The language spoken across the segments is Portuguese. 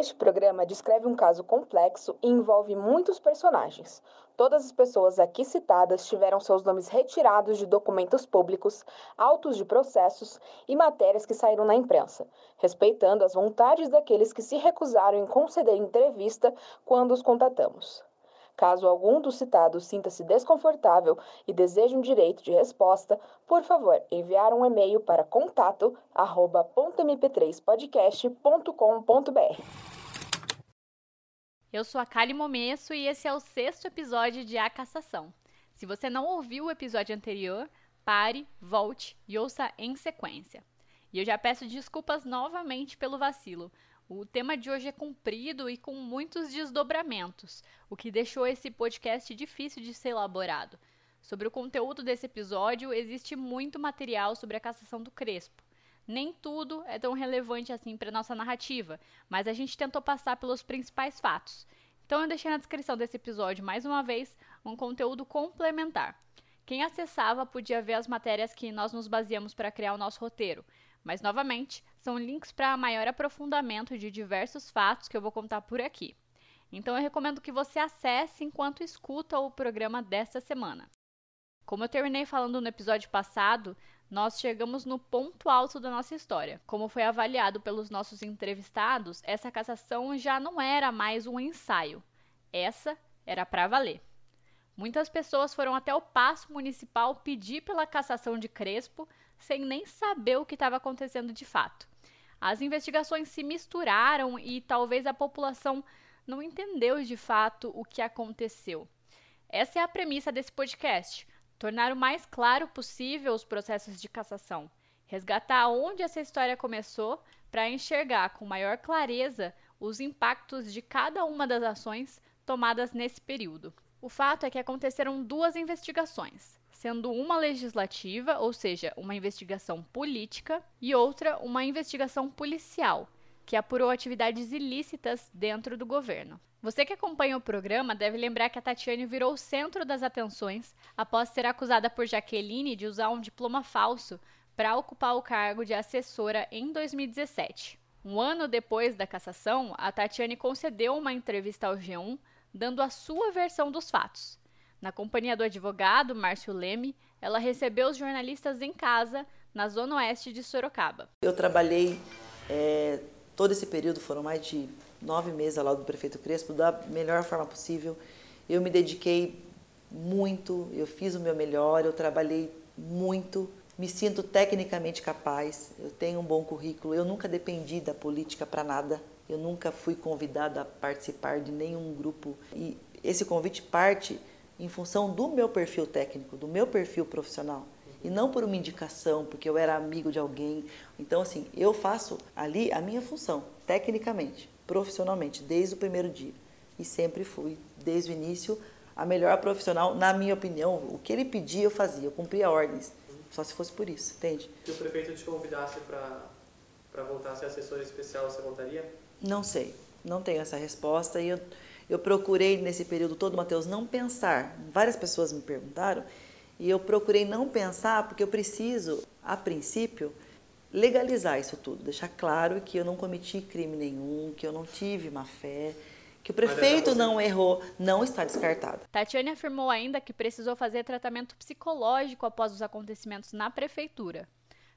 Este programa descreve um caso complexo e envolve muitos personagens. Todas as pessoas aqui citadas tiveram seus nomes retirados de documentos públicos, autos de processos e matérias que saíram na imprensa, respeitando as vontades daqueles que se recusaram em conceder entrevista quando os contatamos. Caso algum dos citados sinta-se desconfortável e deseje um direito de resposta, por favor, enviar um e-mail para contato@mp3podcast.com.br. Eu sou a Kali Momesso e esse é o sexto episódio de A Cassação. Se você não ouviu o episódio anterior, pare, volte e ouça em sequência. E eu já peço desculpas novamente pelo vacilo, o tema de hoje é comprido e com muitos desdobramentos, o que deixou esse podcast difícil de ser elaborado. Sobre o conteúdo desse episódio, existe muito material sobre a cassação do Crespo. Nem tudo é tão relevante assim para nossa narrativa, mas a gente tentou passar pelos principais fatos. Então eu deixei na descrição desse episódio mais uma vez um conteúdo complementar. Quem acessava podia ver as matérias que nós nos baseamos para criar o nosso roteiro. Mas, novamente, são links para maior aprofundamento de diversos fatos que eu vou contar por aqui. Então, eu recomendo que você acesse enquanto escuta o programa desta semana. Como eu terminei falando no episódio passado, nós chegamos no ponto alto da nossa história. Como foi avaliado pelos nossos entrevistados, essa cassação já não era mais um ensaio. Essa era para valer. Muitas pessoas foram até o Paço Municipal pedir pela cassação de Crespo, sem nem saber o que estava acontecendo de fato. As investigações se misturaram e talvez a população não entendeu de fato o que aconteceu. Essa é a premissa desse podcast: tornar o mais claro possível os processos de cassação, resgatar onde essa história começou para enxergar com maior clareza os impactos de cada uma das ações tomadas nesse período. O fato é que aconteceram duas investigações sendo uma legislativa, ou seja, uma investigação política, e outra uma investigação policial, que apurou atividades ilícitas dentro do governo. Você que acompanha o programa deve lembrar que a Tatiane virou o centro das atenções após ser acusada por Jaqueline de usar um diploma falso para ocupar o cargo de assessora em 2017. Um ano depois da cassação, a Tatiane concedeu uma entrevista ao G1 dando a sua versão dos fatos. Na companhia do advogado Márcio Leme, ela recebeu os jornalistas em casa, na zona oeste de Sorocaba. Eu trabalhei é, todo esse período, foram mais de nove meses ao lado do prefeito Crespo, da melhor forma possível. Eu me dediquei muito, eu fiz o meu melhor, eu trabalhei muito, me sinto tecnicamente capaz, eu tenho um bom currículo, eu nunca dependi da política para nada, eu nunca fui convidada a participar de nenhum grupo e esse convite parte em função do meu perfil técnico, do meu perfil profissional. E não por uma indicação, porque eu era amigo de alguém. Então, assim, eu faço ali a minha função, tecnicamente, profissionalmente, desde o primeiro dia. E sempre fui, desde o início, a melhor profissional, na minha opinião. O que ele pedia, eu fazia, eu cumpria ordens. Só se fosse por isso, entende? Se o prefeito te convidasse para voltar a ser assessor especial, você voltaria? Não sei, não tenho essa resposta. E eu eu procurei nesse período todo, Mateus, não pensar. Várias pessoas me perguntaram e eu procurei não pensar porque eu preciso, a princípio, legalizar isso tudo, deixar claro que eu não cometi crime nenhum, que eu não tive má fé, que o prefeito não errou, não está descartado. Tatiane afirmou ainda que precisou fazer tratamento psicológico após os acontecimentos na prefeitura.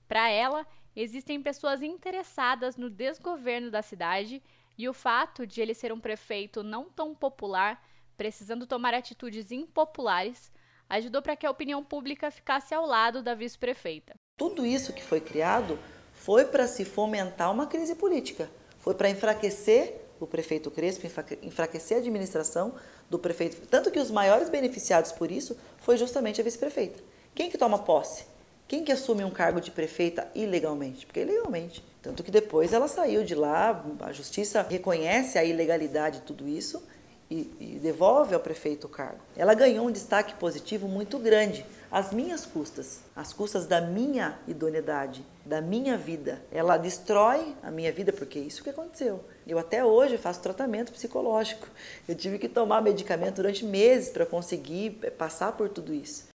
Para ela, existem pessoas interessadas no desgoverno da cidade e o fato de ele ser um prefeito não tão popular, precisando tomar atitudes impopulares, ajudou para que a opinião pública ficasse ao lado da vice-prefeita. Tudo isso que foi criado foi para se fomentar uma crise política, foi para enfraquecer o prefeito Crespo, enfraquecer a administração do prefeito. Tanto que os maiores beneficiados por isso foi justamente a vice-prefeita. Quem que toma posse? Quem que assume um cargo de prefeita ilegalmente? Porque ilegalmente. Tanto que depois ela saiu de lá, a justiça reconhece a ilegalidade de tudo isso e, e devolve ao prefeito o cargo. Ela ganhou um destaque positivo muito grande, às minhas custas, às custas da minha idoneidade, da minha vida. Ela destrói a minha vida, porque é isso que aconteceu. Eu até hoje faço tratamento psicológico. Eu tive que tomar medicamento durante meses para conseguir eh, passar por tudo isso.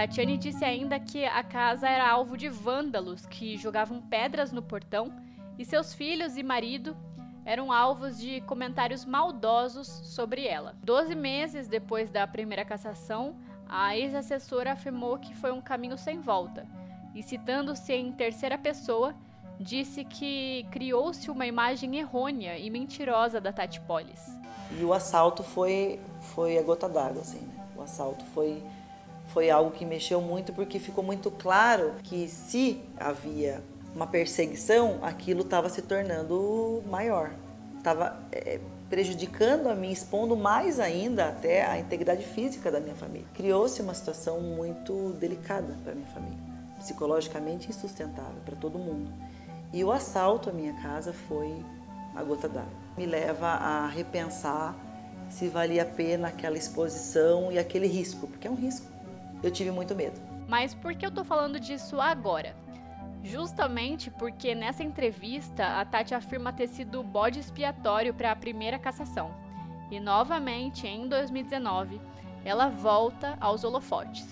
Tatiane disse ainda que a casa era alvo de vândalos que jogavam pedras no portão e seus filhos e marido eram alvos de comentários maldosos sobre ela. Doze meses depois da primeira cassação, a ex-assessora afirmou que foi um caminho sem volta e, citando-se em terceira pessoa, disse que criou-se uma imagem errônea e mentirosa da Tati Polis. E o assalto foi, foi a gota d'água, assim, né? O assalto foi, foi algo que mexeu muito porque ficou muito claro que se havia uma perseguição, aquilo estava se tornando maior. Estava é, prejudicando a mim, expondo mais ainda até a integridade física da minha família. Criou-se uma situação muito delicada para minha família, psicologicamente insustentável para todo mundo. E o assalto à minha casa foi a gota d'água. Me leva a repensar se valia a pena aquela exposição e aquele risco, porque é um risco. Eu tive muito medo. Mas por que eu tô falando disso agora? Justamente porque nessa entrevista a Tati afirma ter sido bode expiatório para a primeira cassação. E novamente, em 2019, ela volta aos holofotes.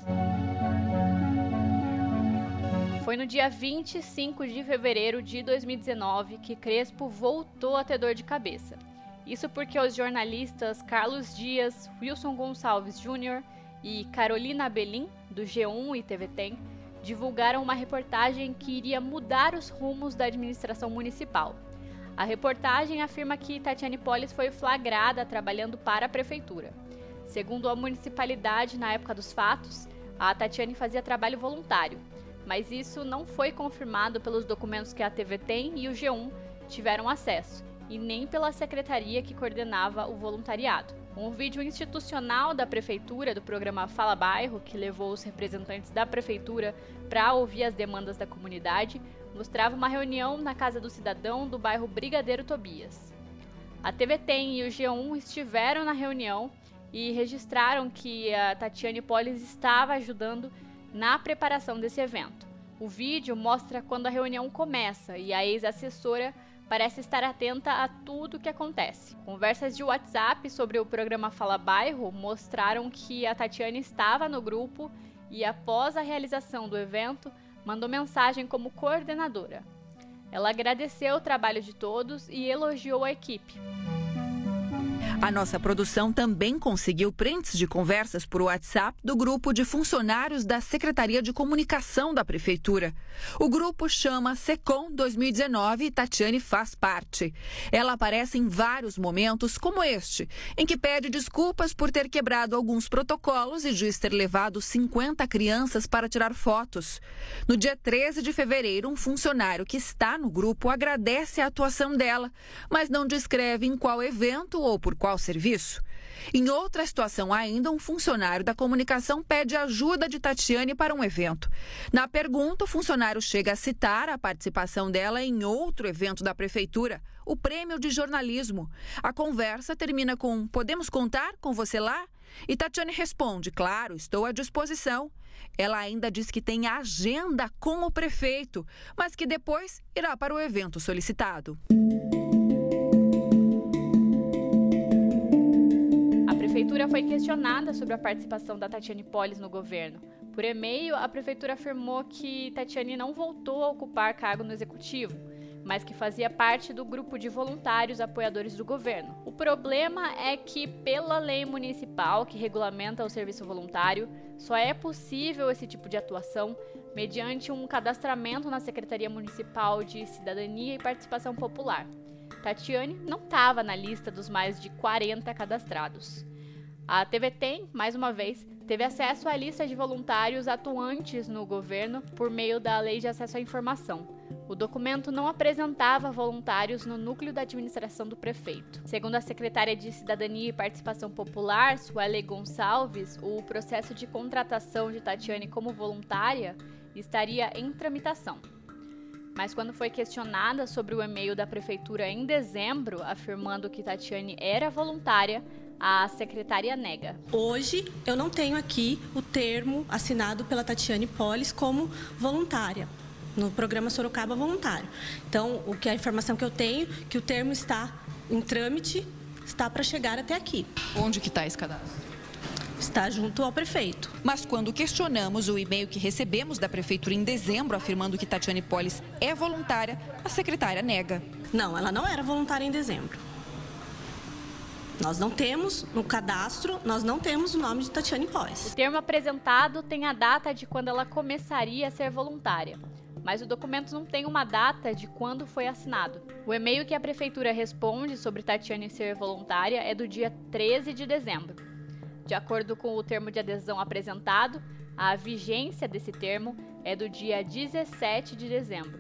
Foi no dia 25 de fevereiro de 2019 que Crespo voltou a ter dor de cabeça. Isso porque os jornalistas Carlos Dias, Wilson Gonçalves Jr. e Carolina Belim, do G1 e TV Tem, divulgaram uma reportagem que iria mudar os rumos da administração municipal. A reportagem afirma que Tatiane Polis foi flagrada trabalhando para a prefeitura. Segundo a municipalidade, na época dos fatos, a Tatiane fazia trabalho voluntário, mas isso não foi confirmado pelos documentos que a TV tem e o G1 tiveram acesso, e nem pela secretaria que coordenava o voluntariado. Um vídeo institucional da prefeitura do programa Fala Bairro, que levou os representantes da prefeitura para ouvir as demandas da comunidade, mostrava uma reunião na casa do cidadão do bairro Brigadeiro Tobias. A TV Tem e o G1 estiveram na reunião e registraram que a Tatiane Polis estava ajudando na preparação desse evento. O vídeo mostra quando a reunião começa e a ex-assessora parece estar atenta a tudo o que acontece. Conversas de WhatsApp sobre o programa Fala Bairro mostraram que a Tatiane estava no grupo e, após a realização do evento, mandou mensagem como coordenadora. Ela agradeceu o trabalho de todos e elogiou a equipe. A nossa produção também conseguiu prints de conversas por WhatsApp do grupo de funcionários da Secretaria de Comunicação da Prefeitura. O grupo chama SECOM 2019 e Tatiane faz parte. Ela aparece em vários momentos, como este, em que pede desculpas por ter quebrado alguns protocolos e diz ter levado 50 crianças para tirar fotos. No dia 13 de fevereiro, um funcionário que está no grupo agradece a atuação dela, mas não descreve em qual evento ou por qual qual serviço? Em outra situação ainda, um funcionário da comunicação pede ajuda de Tatiane para um evento. Na pergunta, o funcionário chega a citar a participação dela em outro evento da prefeitura, o Prêmio de Jornalismo. A conversa termina com: Podemos contar com você lá? E Tatiane responde: Claro, estou à disposição. Ela ainda diz que tem agenda com o prefeito, mas que depois irá para o evento solicitado. Prefeitura foi questionada sobre a participação da Tatiane Polis no governo. Por e-mail, a prefeitura afirmou que Tatiane não voltou a ocupar cargo no executivo, mas que fazia parte do grupo de voluntários apoiadores do governo. O problema é que, pela lei municipal que regulamenta o serviço voluntário, só é possível esse tipo de atuação mediante um cadastramento na Secretaria Municipal de Cidadania e Participação Popular. Tatiane não estava na lista dos mais de 40 cadastrados. A TV Tem, mais uma vez, teve acesso à lista de voluntários atuantes no governo por meio da Lei de Acesso à Informação. O documento não apresentava voluntários no núcleo da administração do prefeito. Segundo a secretária de Cidadania e Participação Popular, Suele Gonçalves, o processo de contratação de Tatiane como voluntária estaria em tramitação. Mas quando foi questionada sobre o e-mail da prefeitura em dezembro, afirmando que Tatiane era voluntária, a secretária nega. Hoje eu não tenho aqui o termo assinado pela Tatiane Polis como voluntária no programa Sorocaba Voluntário. Então, o que a informação que eu tenho que o termo está em trâmite, está para chegar até aqui. Onde que está esse cadastro? está junto ao prefeito. Mas quando questionamos o e-mail que recebemos da prefeitura em dezembro afirmando que Tatiane Polis é voluntária, a secretária nega. Não, ela não era voluntária em dezembro. Nós não temos no cadastro, nós não temos o nome de Tatiane Polis. O termo apresentado tem a data de quando ela começaria a ser voluntária mas o documento não tem uma data de quando foi assinado. O e-mail que a prefeitura responde sobre Tatiane ser voluntária é do dia 13 de dezembro. De acordo com o termo de adesão apresentado, a vigência desse termo é do dia 17 de dezembro.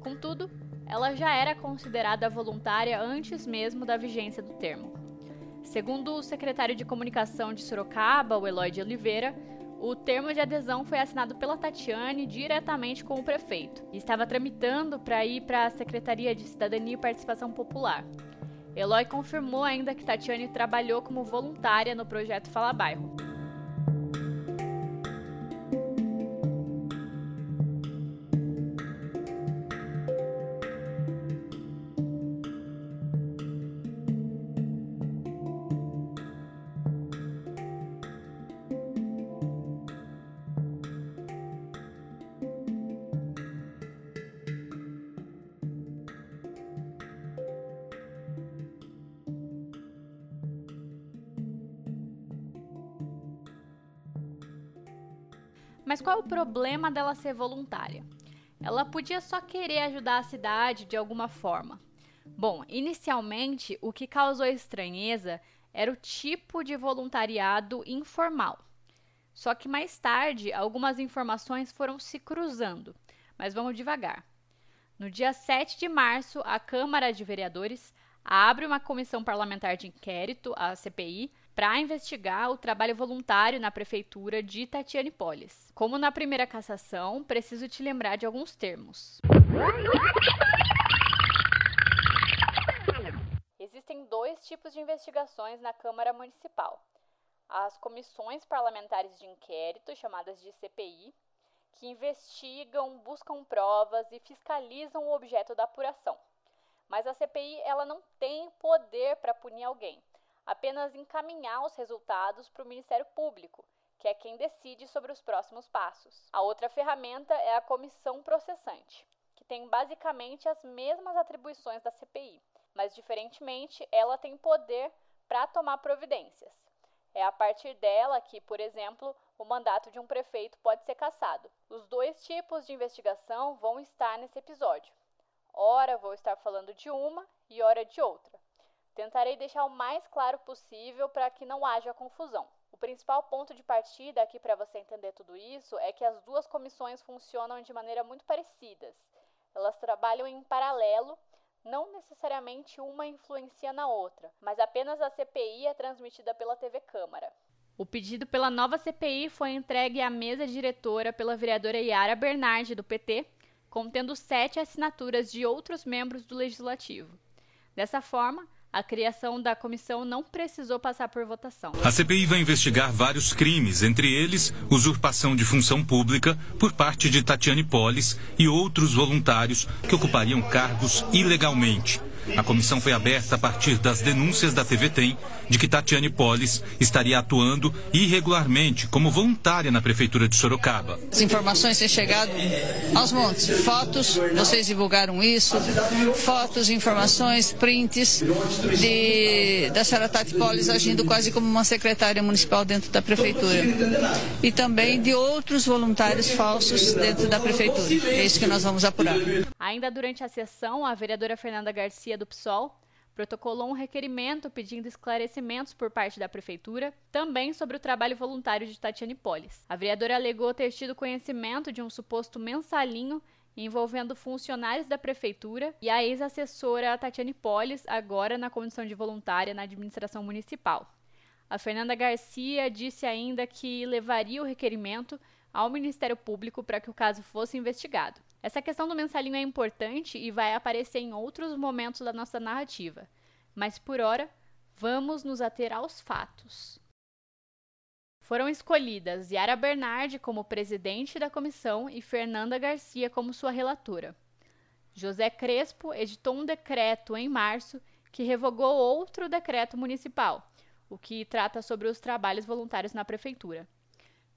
Contudo, ela já era considerada voluntária antes mesmo da vigência do termo. Segundo o secretário de comunicação de Sorocaba, o Eloy de Oliveira, o termo de adesão foi assinado pela Tatiane diretamente com o prefeito e estava tramitando para ir para a Secretaria de Cidadania e Participação Popular. Eloy confirmou ainda que Tatiane trabalhou como voluntária no projeto Fala Bairro. Qual é o problema dela ser voluntária? Ela podia só querer ajudar a cidade de alguma forma. Bom, inicialmente o que causou estranheza era o tipo de voluntariado informal. Só que mais tarde algumas informações foram se cruzando, mas vamos devagar. No dia 7 de março, a Câmara de Vereadores abre uma comissão parlamentar de inquérito, a CPI, para investigar o trabalho voluntário na prefeitura de Tatiane Polis. Como na primeira cassação, preciso te lembrar de alguns termos. Existem dois tipos de investigações na Câmara Municipal: as comissões parlamentares de inquérito, chamadas de CPI, que investigam, buscam provas e fiscalizam o objeto da apuração. Mas a CPI ela não tem poder para punir alguém apenas encaminhar os resultados para o Ministério Público, que é quem decide sobre os próximos passos. A outra ferramenta é a comissão processante, que tem basicamente as mesmas atribuições da CPI, mas diferentemente ela tem poder para tomar providências. É a partir dela que, por exemplo, o mandato de um prefeito pode ser cassado. Os dois tipos de investigação vão estar nesse episódio. Ora vou estar falando de uma e ora de outra. Tentarei deixar o mais claro possível para que não haja confusão. O principal ponto de partida aqui para você entender tudo isso é que as duas comissões funcionam de maneira muito parecidas. Elas trabalham em paralelo, não necessariamente uma influencia na outra, mas apenas a CPI é transmitida pela TV Câmara. O pedido pela nova CPI foi entregue à mesa diretora pela vereadora Yara Bernardi, do PT, contendo sete assinaturas de outros membros do Legislativo. Dessa forma, a criação da comissão não precisou passar por votação. A CPI vai investigar vários crimes, entre eles usurpação de função pública por parte de Tatiane Polis e outros voluntários que ocupariam cargos ilegalmente a comissão foi aberta a partir das denúncias da TV Tem de que Tatiane Polis estaria atuando irregularmente como voluntária na prefeitura de Sorocaba. As informações têm chegado aos montes. Fotos, vocês divulgaram isso, fotos, informações, prints de, da senhora Tati Polis agindo quase como uma secretária municipal dentro da prefeitura. E também de outros voluntários falsos dentro da prefeitura. É isso que nós vamos apurar. Ainda durante a sessão, a vereadora Fernanda Garcia do PSOL protocolou um requerimento pedindo esclarecimentos por parte da Prefeitura, também sobre o trabalho voluntário de Tatiane Polis. A vereadora alegou ter tido conhecimento de um suposto mensalinho envolvendo funcionários da Prefeitura e a ex-assessora Tatiane Polis, agora na condição de voluntária na administração municipal. A Fernanda Garcia disse ainda que levaria o requerimento ao Ministério Público para que o caso fosse investigado. Essa questão do mensalinho é importante e vai aparecer em outros momentos da nossa narrativa, mas por hora, vamos nos ater aos fatos. Foram escolhidas Yara Bernardi como presidente da comissão e Fernanda Garcia como sua relatora. José Crespo editou um decreto em março que revogou outro decreto municipal, o que trata sobre os trabalhos voluntários na prefeitura.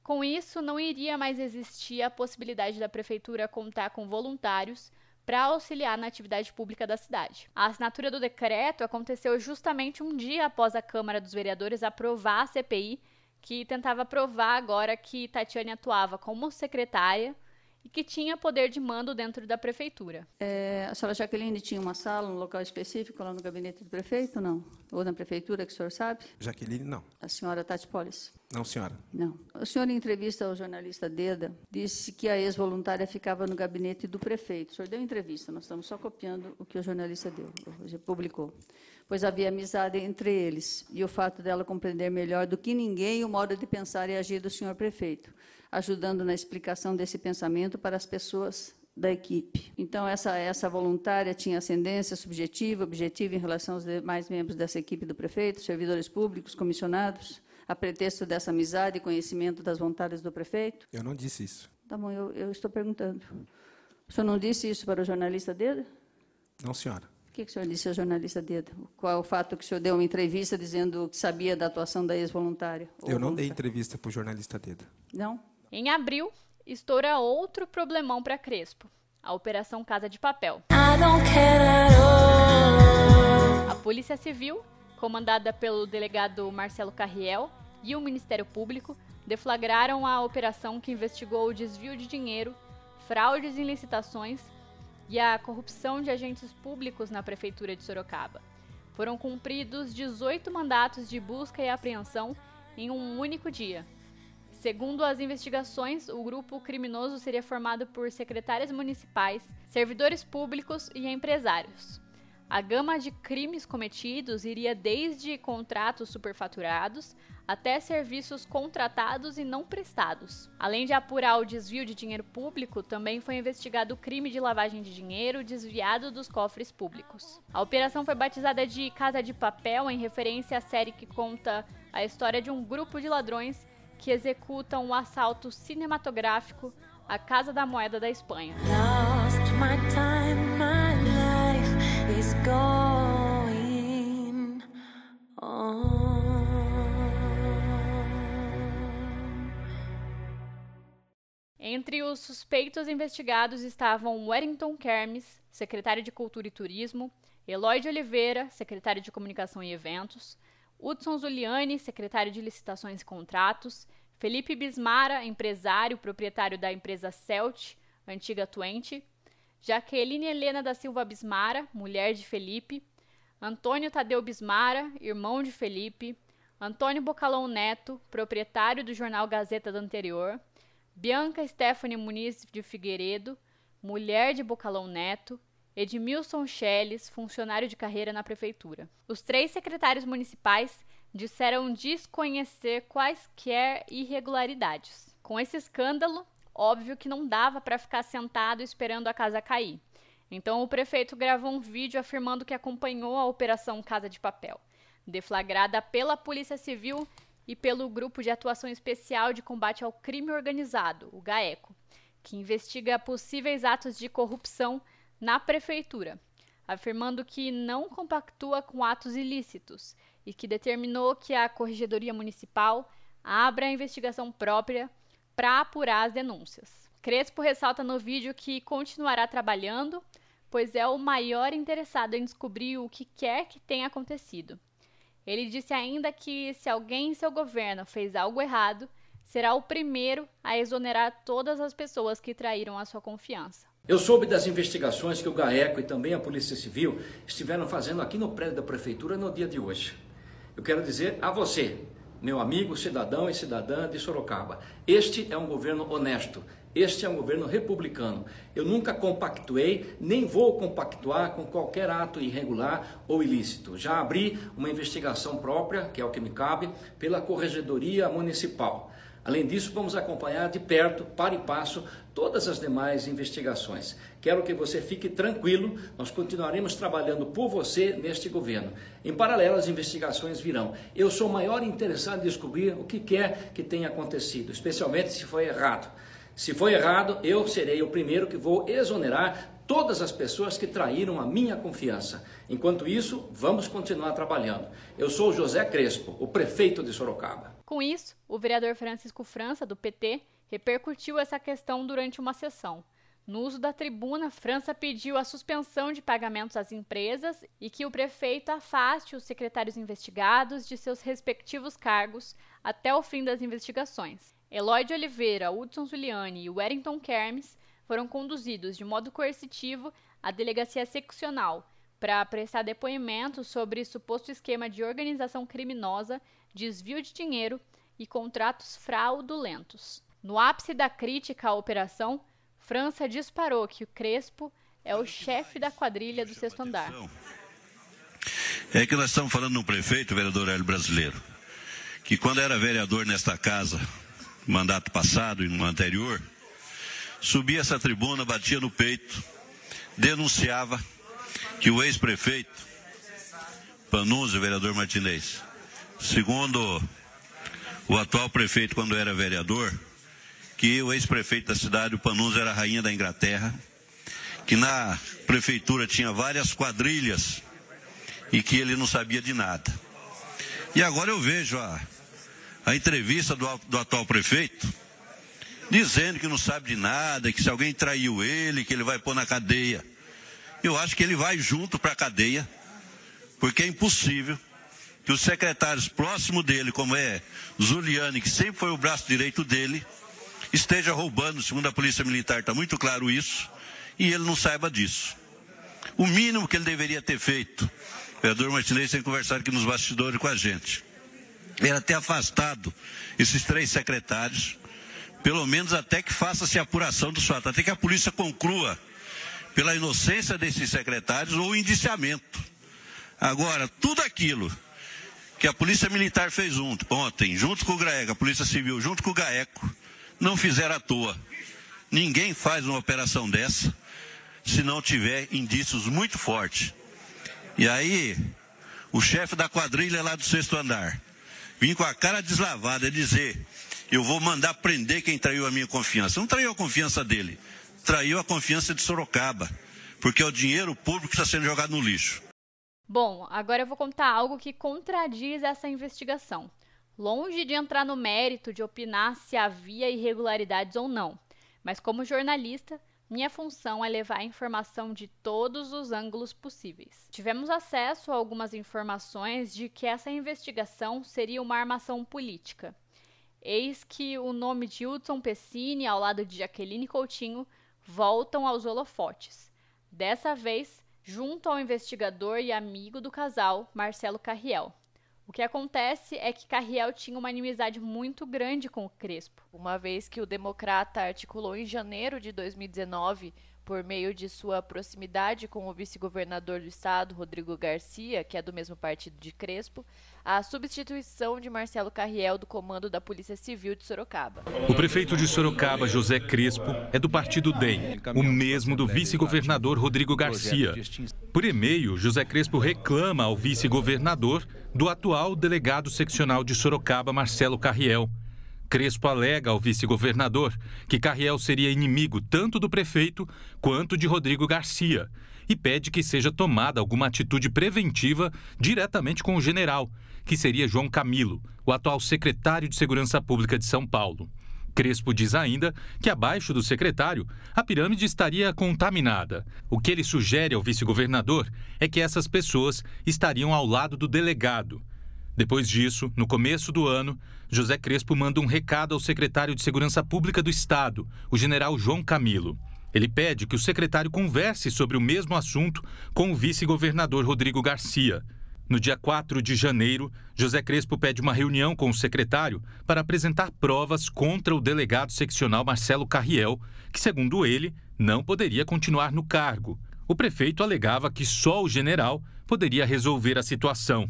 Com isso, não iria mais existir a possibilidade da prefeitura contar com voluntários para auxiliar na atividade pública da cidade. A assinatura do decreto aconteceu justamente um dia após a Câmara dos Vereadores aprovar a CPI, que tentava provar agora que Tatiane atuava como secretária e que tinha poder de mando dentro da prefeitura. É, a senhora Jaqueline tinha uma sala, um local específico lá no gabinete do prefeito, não? Ou na prefeitura, que o senhor sabe? Jaqueline, não. A senhora Tati Polis? Não, senhora. Não. O senhor, em entrevista ao jornalista Deda, disse que a ex-voluntária ficava no gabinete do prefeito. O senhor deu entrevista, nós estamos só copiando o que o jornalista deu, publicou. Pois havia amizade entre eles e o fato dela compreender melhor do que ninguém o modo de pensar e agir do senhor prefeito ajudando na explicação desse pensamento para as pessoas da equipe. Então, essa, essa voluntária tinha ascendência subjetiva, objetiva em relação aos demais membros dessa equipe do prefeito, servidores públicos, comissionados, a pretexto dessa amizade e conhecimento das vontades do prefeito? Eu não disse isso. Tá bom, eu, eu estou perguntando. O senhor não disse isso para o jornalista Deda? Não, senhora. O que, que o senhor disse ao jornalista Deda? Qual é o fato que o senhor deu uma entrevista dizendo que sabia da atuação da ex-voluntária? Eu não dei entrevista para o jornalista Deda. Não? Em abril, estoura outro problemão para Crespo, a Operação Casa de Papel. A Polícia Civil, comandada pelo delegado Marcelo Carriel e o Ministério Público, deflagraram a operação que investigou o desvio de dinheiro, fraudes em licitações e a corrupção de agentes públicos na Prefeitura de Sorocaba. Foram cumpridos 18 mandatos de busca e apreensão em um único dia, Segundo as investigações, o grupo criminoso seria formado por secretários municipais, servidores públicos e empresários. A gama de crimes cometidos iria desde contratos superfaturados até serviços contratados e não prestados. Além de apurar o desvio de dinheiro público, também foi investigado o crime de lavagem de dinheiro desviado dos cofres públicos. A operação foi batizada de Casa de Papel em referência à série que conta a história de um grupo de ladrões que executam um assalto cinematográfico à Casa da Moeda da Espanha. Entre os suspeitos investigados estavam Wellington Kermes, secretário de Cultura e Turismo, Eloy de Oliveira, secretário de Comunicação e Eventos, Hudson Zuliani, secretário de Licitações e Contratos, Felipe Bismara, empresário, proprietário da empresa Celt, antiga Twente, Jaqueline Helena da Silva Bismara, mulher de Felipe, Antônio Tadeu Bismara, irmão de Felipe, Antônio Bocalão Neto, proprietário do jornal Gazeta do Anterior, Bianca Stephanie Muniz de Figueiredo, mulher de Bocalão Neto, Edmilson Schelles, funcionário de carreira na prefeitura. Os três secretários municipais disseram desconhecer quaisquer irregularidades. Com esse escândalo, óbvio que não dava para ficar sentado esperando a casa cair. Então o prefeito gravou um vídeo afirmando que acompanhou a operação Casa de Papel, deflagrada pela Polícia Civil e pelo Grupo de Atuação Especial de Combate ao Crime Organizado, o GAECO, que investiga possíveis atos de corrupção na prefeitura, afirmando que não compactua com atos ilícitos e que determinou que a Corregedoria Municipal abra a investigação própria para apurar as denúncias. Crespo ressalta no vídeo que continuará trabalhando, pois é o maior interessado em descobrir o que quer que tenha acontecido. Ele disse ainda que se alguém em seu governo fez algo errado, será o primeiro a exonerar todas as pessoas que traíram a sua confiança. Eu soube das investigações que o GAECO e também a Polícia Civil estiveram fazendo aqui no prédio da Prefeitura no dia de hoje. Eu quero dizer a você, meu amigo cidadão e cidadã de Sorocaba, este é um governo honesto, este é um governo republicano. Eu nunca compactuei, nem vou compactuar com qualquer ato irregular ou ilícito. Já abri uma investigação própria, que é o que me cabe, pela Corregedoria Municipal. Além disso, vamos acompanhar de perto, para e passo, todas as demais investigações. Quero que você fique tranquilo, nós continuaremos trabalhando por você neste governo. Em paralelo, as investigações virão. Eu sou o maior interessado em descobrir o que quer que tenha acontecido, especialmente se foi errado. Se foi errado, eu serei o primeiro que vou exonerar todas as pessoas que traíram a minha confiança. Enquanto isso, vamos continuar trabalhando. Eu sou José Crespo, o prefeito de Sorocaba. Com isso, o vereador Francisco França, do PT, repercutiu essa questão durante uma sessão. No uso da tribuna, França pediu a suspensão de pagamentos às empresas e que o prefeito afaste os secretários investigados de seus respectivos cargos até o fim das investigações. Eloy de Oliveira, Hudson Zuliani e Wellington Kermes foram conduzidos de modo coercitivo à delegacia seccional para prestar depoimento sobre suposto esquema de organização criminosa, desvio de dinheiro e contratos fraudulentos. No ápice da crítica à operação, França disparou que o Crespo é o chefe da quadrilha do sexto andar. É que nós estamos falando de um prefeito, vereador Hélio Brasileiro, que quando era vereador nesta casa, mandato passado e no anterior, subia essa tribuna, batia no peito, denunciava que o ex-prefeito, Panunzio, vereador Martinez, segundo o atual prefeito quando era vereador, que o ex-prefeito da cidade, o Panunzio, era rainha da Inglaterra, que na prefeitura tinha várias quadrilhas e que ele não sabia de nada. E agora eu vejo a, a entrevista do, do atual prefeito dizendo que não sabe de nada, que se alguém traiu ele, que ele vai pôr na cadeia. Eu acho que ele vai junto para a cadeia, porque é impossível que os secretários próximos dele, como é Zuliani, que sempre foi o braço direito dele, esteja roubando, segundo a Polícia Militar, está muito claro isso, e ele não saiba disso. O mínimo que ele deveria ter feito, o vereador Martinez tem conversado aqui nos bastidores com a gente, era ter afastado esses três secretários, pelo menos até que faça-se a apuração dos fatos, até que a polícia conclua pela inocência desses secretários ou indiciamento. Agora, tudo aquilo que a Polícia Militar fez ontem, junto com o GRAECO, a Polícia Civil, junto com o GAECO, não fizeram à toa. Ninguém faz uma operação dessa se não tiver indícios muito fortes. E aí, o chefe da quadrilha lá do sexto andar, vim com a cara deslavada dizer: eu vou mandar prender quem traiu a minha confiança. Não traiu a confiança dele, traiu a confiança de Sorocaba, porque é o dinheiro público que está sendo jogado no lixo. Bom, agora eu vou contar algo que contradiz essa investigação. Longe de entrar no mérito de opinar se havia irregularidades ou não, mas como jornalista, minha função é levar a informação de todos os ângulos possíveis. Tivemos acesso a algumas informações de que essa investigação seria uma armação política. Eis que o nome de Hudson Pessini, ao lado de Jaqueline Coutinho, voltam aos holofotes. Dessa vez, junto ao investigador e amigo do casal, Marcelo Carriel. O que acontece é que Carriel tinha uma inimizade muito grande com o Crespo. Uma vez que o democrata articulou em janeiro de 2019 por meio de sua proximidade com o vice-governador do estado, Rodrigo Garcia, que é do mesmo partido de Crespo, a substituição de Marcelo Carriel do comando da Polícia Civil de Sorocaba. O prefeito de Sorocaba, José Crespo, é do partido DEM, o mesmo do vice-governador Rodrigo Garcia. Por e-mail, José Crespo reclama ao vice-governador do atual delegado seccional de Sorocaba, Marcelo Carriel. Crespo alega ao vice-governador que Carriel seria inimigo tanto do prefeito quanto de Rodrigo Garcia e pede que seja tomada alguma atitude preventiva diretamente com o general, que seria João Camilo, o atual secretário de Segurança Pública de São Paulo. Crespo diz ainda que abaixo do secretário a pirâmide estaria contaminada. O que ele sugere ao vice-governador é que essas pessoas estariam ao lado do delegado. Depois disso, no começo do ano, José Crespo manda um recado ao secretário de Segurança Pública do Estado, o general João Camilo. Ele pede que o secretário converse sobre o mesmo assunto com o vice-governador Rodrigo Garcia. No dia 4 de janeiro, José Crespo pede uma reunião com o secretário para apresentar provas contra o delegado seccional Marcelo Carriel, que, segundo ele, não poderia continuar no cargo. O prefeito alegava que só o general poderia resolver a situação.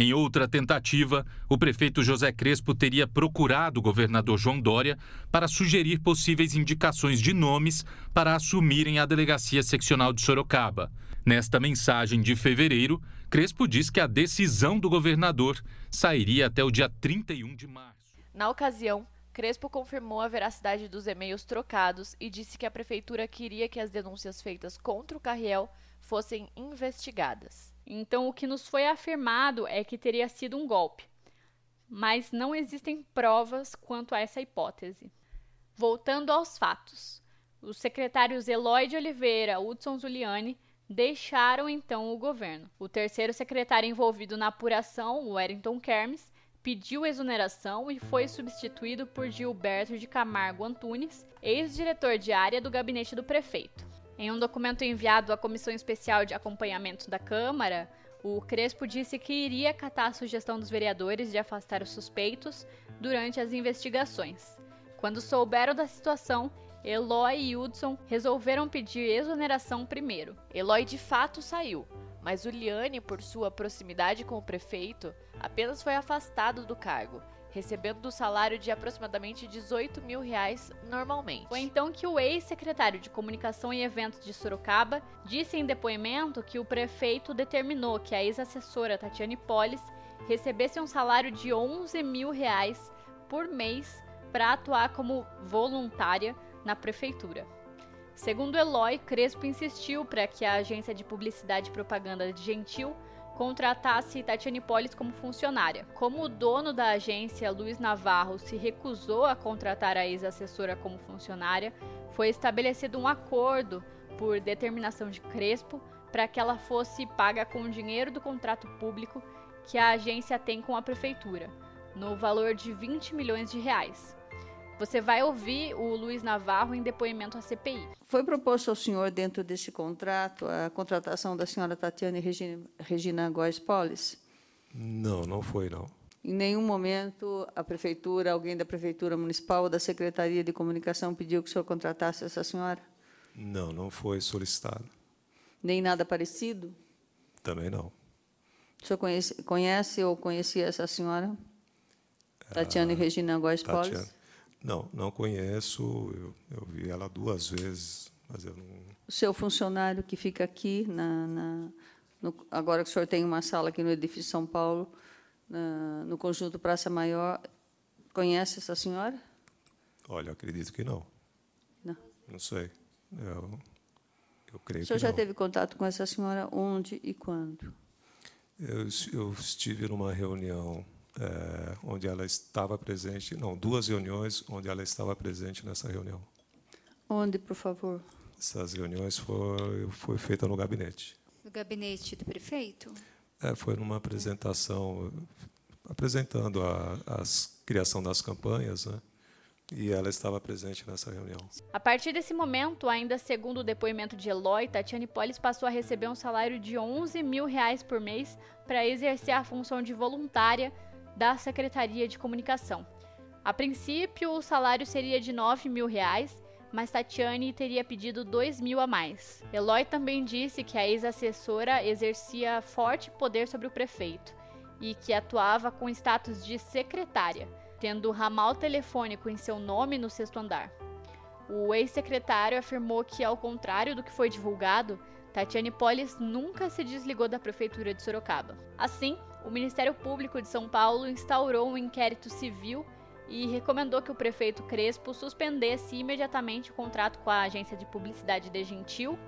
Em outra tentativa, o prefeito José Crespo teria procurado o governador João Dória para sugerir possíveis indicações de nomes para assumirem a delegacia seccional de Sorocaba. Nesta mensagem de fevereiro, Crespo diz que a decisão do governador sairia até o dia 31 de março. Na ocasião, Crespo confirmou a veracidade dos e-mails trocados e disse que a prefeitura queria que as denúncias feitas contra o Carriel fossem investigadas. Então, o que nos foi afirmado é que teria sido um golpe, mas não existem provas quanto a essa hipótese. Voltando aos fatos, os secretários Eloy de Oliveira, Hudson Zuliani, deixaram então o governo. O terceiro secretário envolvido na apuração, o Wellington Kermes, pediu exoneração e foi substituído por Gilberto de Camargo Antunes, ex-diretor de área do gabinete do prefeito. Em um documento enviado à Comissão Especial de Acompanhamento da Câmara, o Crespo disse que iria acatar a sugestão dos vereadores de afastar os suspeitos durante as investigações. Quando souberam da situação, Eloy e Hudson resolveram pedir exoneração primeiro. Eloy de fato saiu, mas Uliane, por sua proximidade com o prefeito, apenas foi afastado do cargo, recebendo o salário de aproximadamente 18 mil reais normalmente. Foi então que o ex-secretário de Comunicação e Eventos de Sorocaba disse em depoimento que o prefeito determinou que a ex-assessora Tatiane Polis recebesse um salário de 11 mil reais por mês para atuar como voluntária na prefeitura. Segundo Eloy, Crespo insistiu para que a agência de publicidade e propaganda de Gentil contratasse Tatiane Polis como funcionária. Como o dono da agência, Luiz Navarro, se recusou a contratar a ex-assessora como funcionária, foi estabelecido um acordo por determinação de Crespo para que ela fosse paga com o dinheiro do contrato público que a agência tem com a prefeitura, no valor de 20 milhões de reais. Você vai ouvir o Luiz Navarro em depoimento à CPI. Foi proposto ao senhor, dentro desse contrato, a contratação da senhora Tatiane Regina, Regina Góes Polis? Não, não foi, não. Em nenhum momento a prefeitura, alguém da prefeitura municipal ou da Secretaria de Comunicação pediu que o senhor contratasse essa senhora? Não, não foi solicitado. Nem nada parecido? Também não. O senhor conhece, conhece ou conhecia essa senhora? Tatiane ah, Regina Góes Polis? Não, não conheço. Eu, eu, vi ela duas vezes, mas eu não. O seu funcionário que fica aqui, na, na no, agora que o senhor tem uma sala aqui no edifício São Paulo, na, no conjunto Praça Maior, conhece essa senhora? Olha, acredito que não. Não. Não sei. Eu, eu creio o senhor já não. teve contato com essa senhora onde e quando? Eu, eu estive numa reunião é, onde ela estava presente, não, duas reuniões onde ela estava presente nessa reunião. Onde, por favor? Essas reuniões foi, foi feita no gabinete. No gabinete do prefeito? É, foi numa apresentação, apresentando a, a criação das campanhas, né? E ela estava presente nessa reunião. A partir desse momento, ainda segundo o depoimento de Eloy, Tatiane Polis passou a receber um salário de 11 mil reais por mês para exercer a função de voluntária da Secretaria de Comunicação. A princípio, o salário seria de 9 mil reais, mas Tatiane teria pedido 2 mil a mais. Eloy também disse que a ex-assessora exercia forte poder sobre o prefeito e que atuava com status de secretária, tendo ramal telefônico em seu nome no sexto andar. O ex-secretário afirmou que, ao contrário do que foi divulgado, Tatiane Polis nunca se desligou da prefeitura de Sorocaba. Assim, o Ministério Público de São Paulo instaurou um inquérito civil e recomendou que o prefeito Crespo suspendesse imediatamente o contrato com a agência de publicidade de Gentil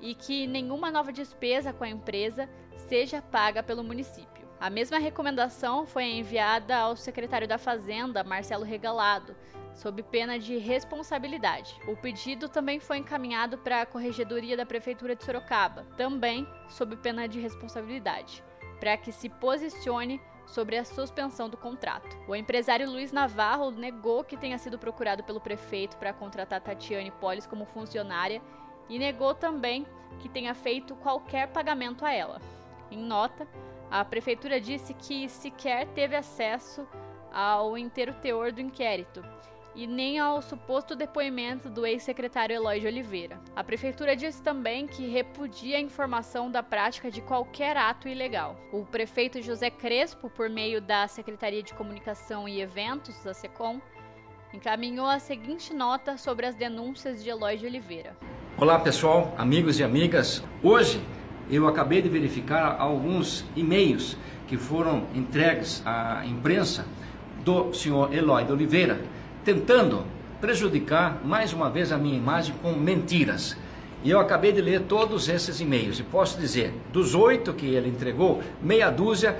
e que nenhuma nova despesa com a empresa seja paga pelo município. A mesma recomendação foi enviada ao secretário da Fazenda, Marcelo Regalado, sob pena de responsabilidade. O pedido também foi encaminhado para a Corregedoria da Prefeitura de Sorocaba, também sob pena de responsabilidade para que se posicione sobre a suspensão do contrato. O empresário Luiz Navarro negou que tenha sido procurado pelo prefeito para contratar Tatiane Polis como funcionária e negou também que tenha feito qualquer pagamento a ela. Em nota, a prefeitura disse que sequer teve acesso ao inteiro teor do inquérito e nem ao suposto depoimento do ex-secretário Eloy de Oliveira. A prefeitura disse também que repudia a informação da prática de qualquer ato ilegal. O prefeito José Crespo, por meio da Secretaria de Comunicação e Eventos, da SECOM, encaminhou a seguinte nota sobre as denúncias de Eloy de Oliveira. Olá pessoal, amigos e amigas. Hoje eu acabei de verificar alguns e-mails que foram entregues à imprensa do senhor Eloy de Oliveira tentando prejudicar mais uma vez a minha imagem com mentiras. E eu acabei de ler todos esses e-mails e posso dizer, dos oito que ele entregou, meia dúzia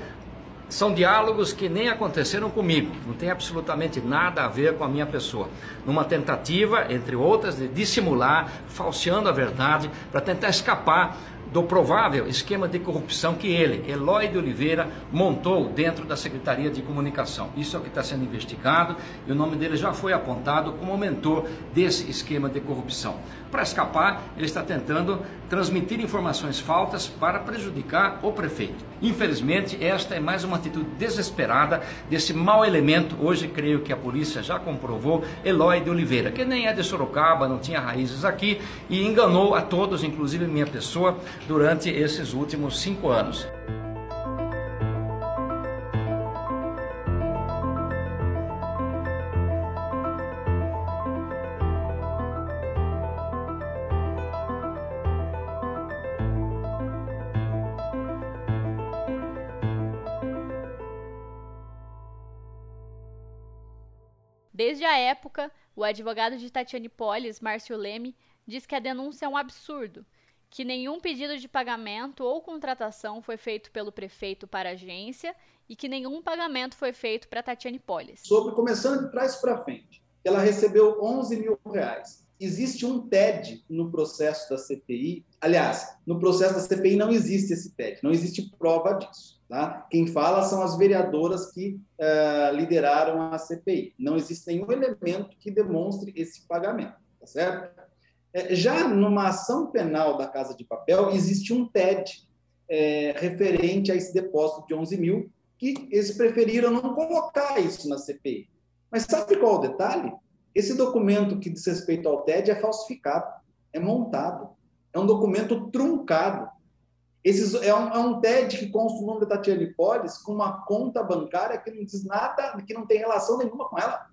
são diálogos que nem aconteceram comigo, não tem absolutamente nada a ver com a minha pessoa. Numa tentativa, entre outras, de dissimular, falseando a verdade, para tentar escapar do provável esquema de corrupção que ele, Eloy de Oliveira, montou dentro da Secretaria de Comunicação. Isso é o que está sendo investigado e o nome dele já foi apontado como mentor desse esquema de corrupção. Para escapar, ele está tentando transmitir informações falsas para prejudicar o prefeito. Infelizmente, esta é mais uma atitude desesperada desse mau elemento. Hoje, creio que a polícia já comprovou, Eloy de Oliveira, que nem é de Sorocaba, não tinha raízes aqui e enganou a todos, inclusive minha pessoa, durante esses últimos cinco anos. Desde a época, o advogado de Tatiane Polis, Márcio Leme, diz que a denúncia é um absurdo, que nenhum pedido de pagamento ou contratação foi feito pelo prefeito para a agência e que nenhum pagamento foi feito para Tatiane Polis. Sobre, começando de trás para frente, ela recebeu 11 mil reais. Existe um TED no processo da CPI. Aliás, no processo da CPI não existe esse TED, não existe prova disso. Tá? Quem fala são as vereadoras que uh, lideraram a CPI. Não existe nenhum elemento que demonstre esse pagamento, tá certo? É, já numa ação penal da Casa de Papel, existe um TED é, referente a esse depósito de 11 mil, que eles preferiram não colocar isso na CPI. Mas sabe qual é o detalhe? Esse documento que diz respeito ao TED é falsificado, é montado, é um documento truncado. Esses, é, um, é um TED que consta o nome da Tatiane Polis com uma conta bancária que não diz nada, que não tem relação nenhuma com ela.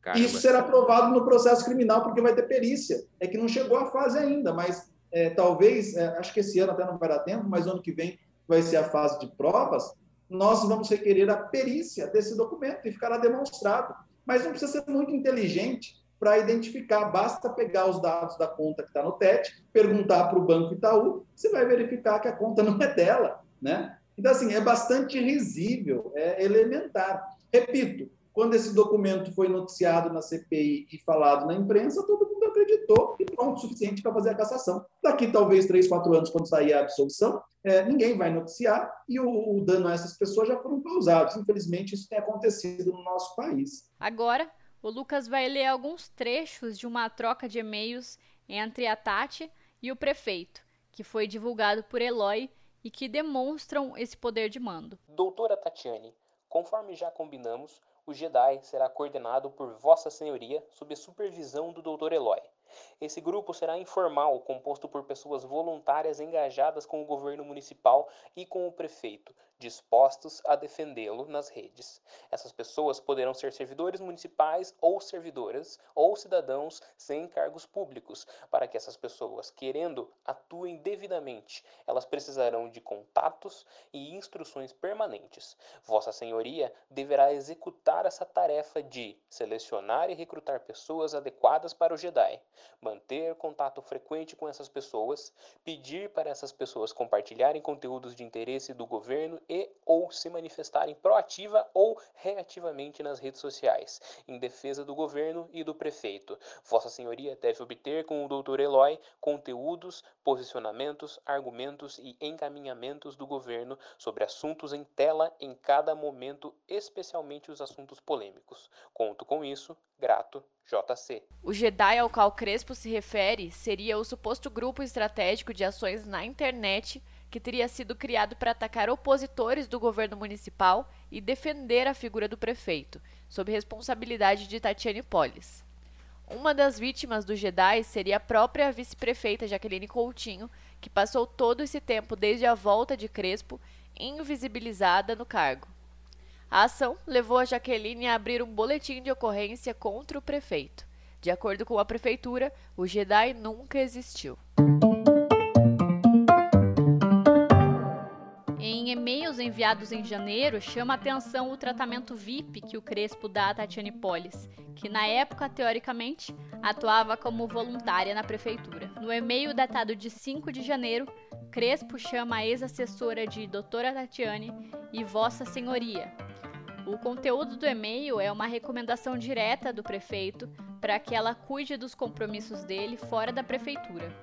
Caramba. Isso será provado no processo criminal, porque vai ter perícia. É que não chegou a fase ainda, mas é, talvez, é, acho que esse ano até não vai dar tempo, mas ano que vem vai ser a fase de provas, nós vamos requerer a perícia desse documento e ficará demonstrado. Mas não precisa ser muito inteligente para identificar. Basta pegar os dados da conta que está no TET, perguntar para o Banco Itaú, você vai verificar que a conta não é dela. Né? Então, assim, é bastante risível, é elementar. Repito, quando esse documento foi noticiado na CPI e falado na imprensa, todo mundo acreditou e pronto, suficiente para fazer a cassação. Daqui talvez três, quatro anos, quando sair a absolvição, é, ninguém vai noticiar e o, o dano a essas pessoas já foram causados. Infelizmente, isso tem acontecido no nosso país. Agora, o Lucas vai ler alguns trechos de uma troca de e-mails entre a Tati e o prefeito, que foi divulgado por Eloy e que demonstram esse poder de mando. Doutora Tatiane, conforme já combinamos, o Jedi será coordenado por Vossa Senhoria sob a supervisão do Dr. Eloy. Esse grupo será informal, composto por pessoas voluntárias engajadas com o governo municipal e com o prefeito, dispostos a defendê-lo nas redes. Essas pessoas poderão ser servidores municipais ou servidoras ou cidadãos sem cargos públicos, para que essas pessoas, querendo, atuem devidamente. Elas precisarão de contatos e instruções permanentes. Vossa Senhoria deverá executar essa tarefa de selecionar e recrutar pessoas adequadas para o Jedi, manter contato frequente com essas pessoas, pedir para essas pessoas compartilharem conteúdos de interesse do governo e ou se manifestarem proativa ou reativamente nas redes sociais, em defesa do governo e do prefeito. Vossa Senhoria deve obter com o Dr. Eloy conteúdos, posicionamentos, argumentos e encaminhamentos do governo sobre assuntos em tela em cada momento, especialmente os assuntos polêmicos. Conto com isso, grato, JC. O Jedi ao qual Crespo se refere seria o suposto grupo estratégico de ações na internet que teria sido criado para atacar opositores do governo municipal e defender a figura do prefeito, sob responsabilidade de Tatiane Polis. Uma das vítimas do Jedi seria a própria vice-prefeita Jaqueline Coutinho, que passou todo esse tempo desde a volta de Crespo invisibilizada no cargo. A ação levou a Jaqueline a abrir um boletim de ocorrência contra o prefeito. De acordo com a prefeitura, o Jedi nunca existiu. Enviados em janeiro, chama atenção o tratamento VIP que o Crespo dá a Tatiane Polis, que na época, teoricamente, atuava como voluntária na prefeitura. No e-mail datado de 5 de janeiro, Crespo chama a ex-assessora de Doutora Tatiane e Vossa Senhoria. O conteúdo do e-mail é uma recomendação direta do prefeito para que ela cuide dos compromissos dele fora da prefeitura.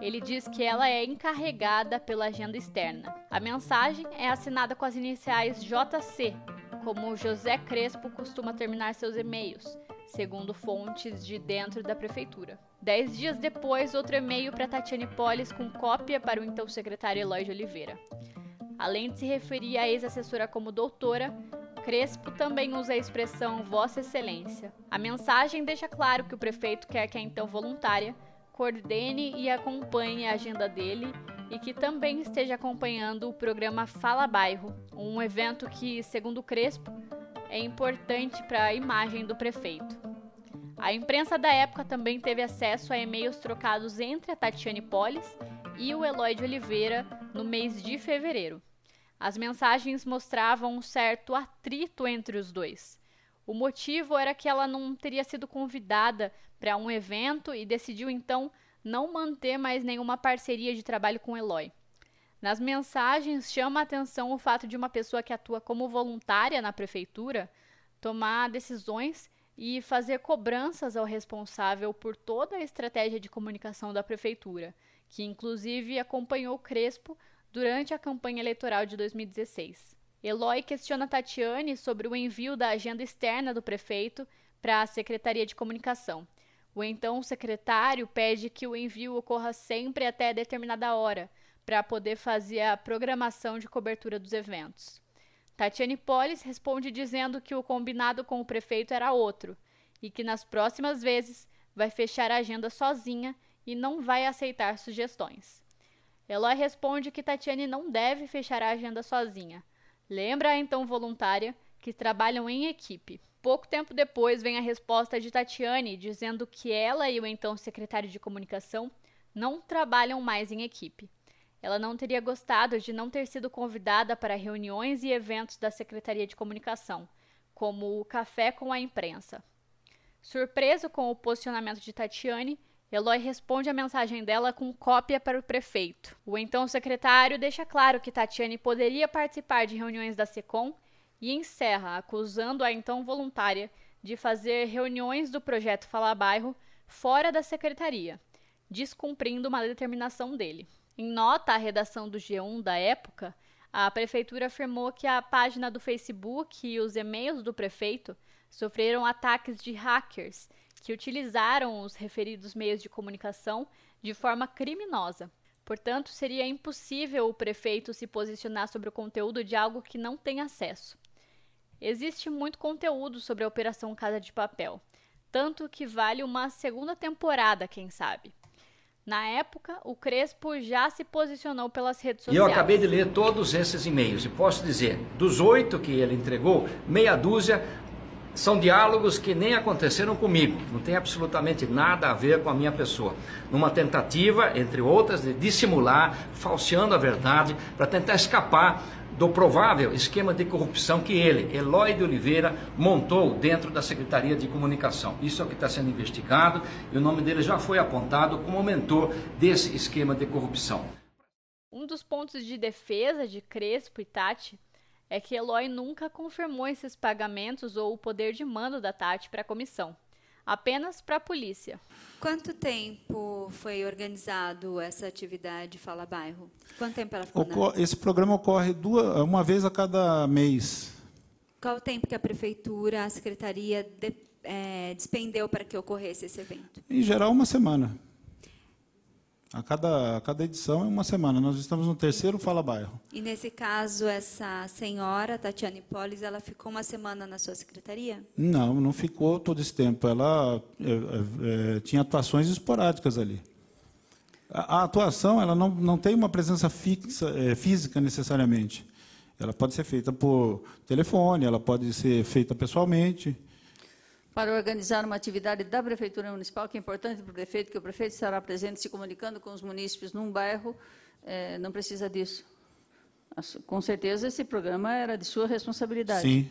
Ele diz que ela é encarregada pela agenda externa. A mensagem é assinada com as iniciais JC, como José Crespo costuma terminar seus e-mails, segundo fontes de dentro da prefeitura. Dez dias depois, outro e-mail para Tatiane Polis com cópia para o então secretário Eloy de Oliveira. Além de se referir à ex-assessora como doutora, Crespo também usa a expressão Vossa Excelência. A mensagem deixa claro que o prefeito quer que a então voluntária coordene e acompanhe a agenda dele e que também esteja acompanhando o programa Fala Bairro, um evento que, segundo Crespo, é importante para a imagem do prefeito. A imprensa da época também teve acesso a e-mails trocados entre a Tatiane Polis e o Eloy de Oliveira no mês de fevereiro. As mensagens mostravam um certo atrito entre os dois. O motivo era que ela não teria sido convidada para um evento e decidiu então não manter mais nenhuma parceria de trabalho com Eloy. Nas mensagens chama a atenção o fato de uma pessoa que atua como voluntária na prefeitura tomar decisões e fazer cobranças ao responsável por toda a estratégia de comunicação da prefeitura, que inclusive acompanhou Crespo durante a campanha eleitoral de 2016. Eloy questiona Tatiane sobre o envio da agenda externa do prefeito para a Secretaria de Comunicação o então secretário pede que o envio ocorra sempre até determinada hora, para poder fazer a programação de cobertura dos eventos. Tatiane Polis responde dizendo que o combinado com o prefeito era outro e que nas próximas vezes vai fechar a agenda sozinha e não vai aceitar sugestões. Eloy responde que Tatiane não deve fechar a agenda sozinha. Lembra a então voluntária que trabalham em equipe. Pouco tempo depois vem a resposta de Tatiane dizendo que ela e o então secretário de comunicação não trabalham mais em equipe. Ela não teria gostado de não ter sido convidada para reuniões e eventos da Secretaria de Comunicação, como o café com a imprensa. Surpreso com o posicionamento de Tatiane, Eloy responde a mensagem dela com cópia para o prefeito. O então secretário deixa claro que Tatiane poderia participar de reuniões da SECOM e encerra acusando a então voluntária de fazer reuniões do projeto Fala Bairro fora da secretaria, descumprindo uma determinação dele. Em nota à redação do G1 da época, a prefeitura afirmou que a página do Facebook e os e-mails do prefeito sofreram ataques de hackers que utilizaram os referidos meios de comunicação de forma criminosa. Portanto, seria impossível o prefeito se posicionar sobre o conteúdo de algo que não tem acesso. Existe muito conteúdo sobre a Operação Casa de Papel, tanto que vale uma segunda temporada, quem sabe. Na época, o Crespo já se posicionou pelas redes sociais. E eu acabei de ler todos esses e-mails e posso dizer, dos oito que ele entregou, meia dúzia são diálogos que nem aconteceram comigo, não tem absolutamente nada a ver com a minha pessoa. Numa tentativa, entre outras, de dissimular, falseando a verdade, para tentar escapar do provável esquema de corrupção que ele, Eloy de Oliveira, montou dentro da Secretaria de Comunicação. Isso é o que está sendo investigado e o nome dele já foi apontado como mentor desse esquema de corrupção. Um dos pontos de defesa de Crespo e Tati é que Eloy nunca confirmou esses pagamentos ou o poder de mando da Tati para a comissão apenas para a polícia. Quanto tempo foi organizado essa atividade Fala Bairro? Quanto tempo ela ficou? Ocor na... Esse programa ocorre duas, uma vez a cada mês. Qual o tempo que a prefeitura, a secretaria de, é, despendeu para que ocorresse esse evento? Em geral, uma semana. A cada, a cada edição é uma semana. Nós estamos no terceiro Fala Bairro. E nesse caso, essa senhora, Tatiane Polis, ela ficou uma semana na sua secretaria? Não, não ficou todo esse tempo. Ela é, é, tinha atuações esporádicas ali. A, a, atuação ela não, não tem uma presença fixa, é, física necessariamente. Ela pode ser feita por telefone, ela pode ser feita pessoalmente para organizar uma atividade da Prefeitura Municipal, que é importante para o prefeito, que o prefeito estará presente se comunicando com os munícipes num bairro, é, não precisa disso. Com certeza esse programa era de sua responsabilidade. Sim.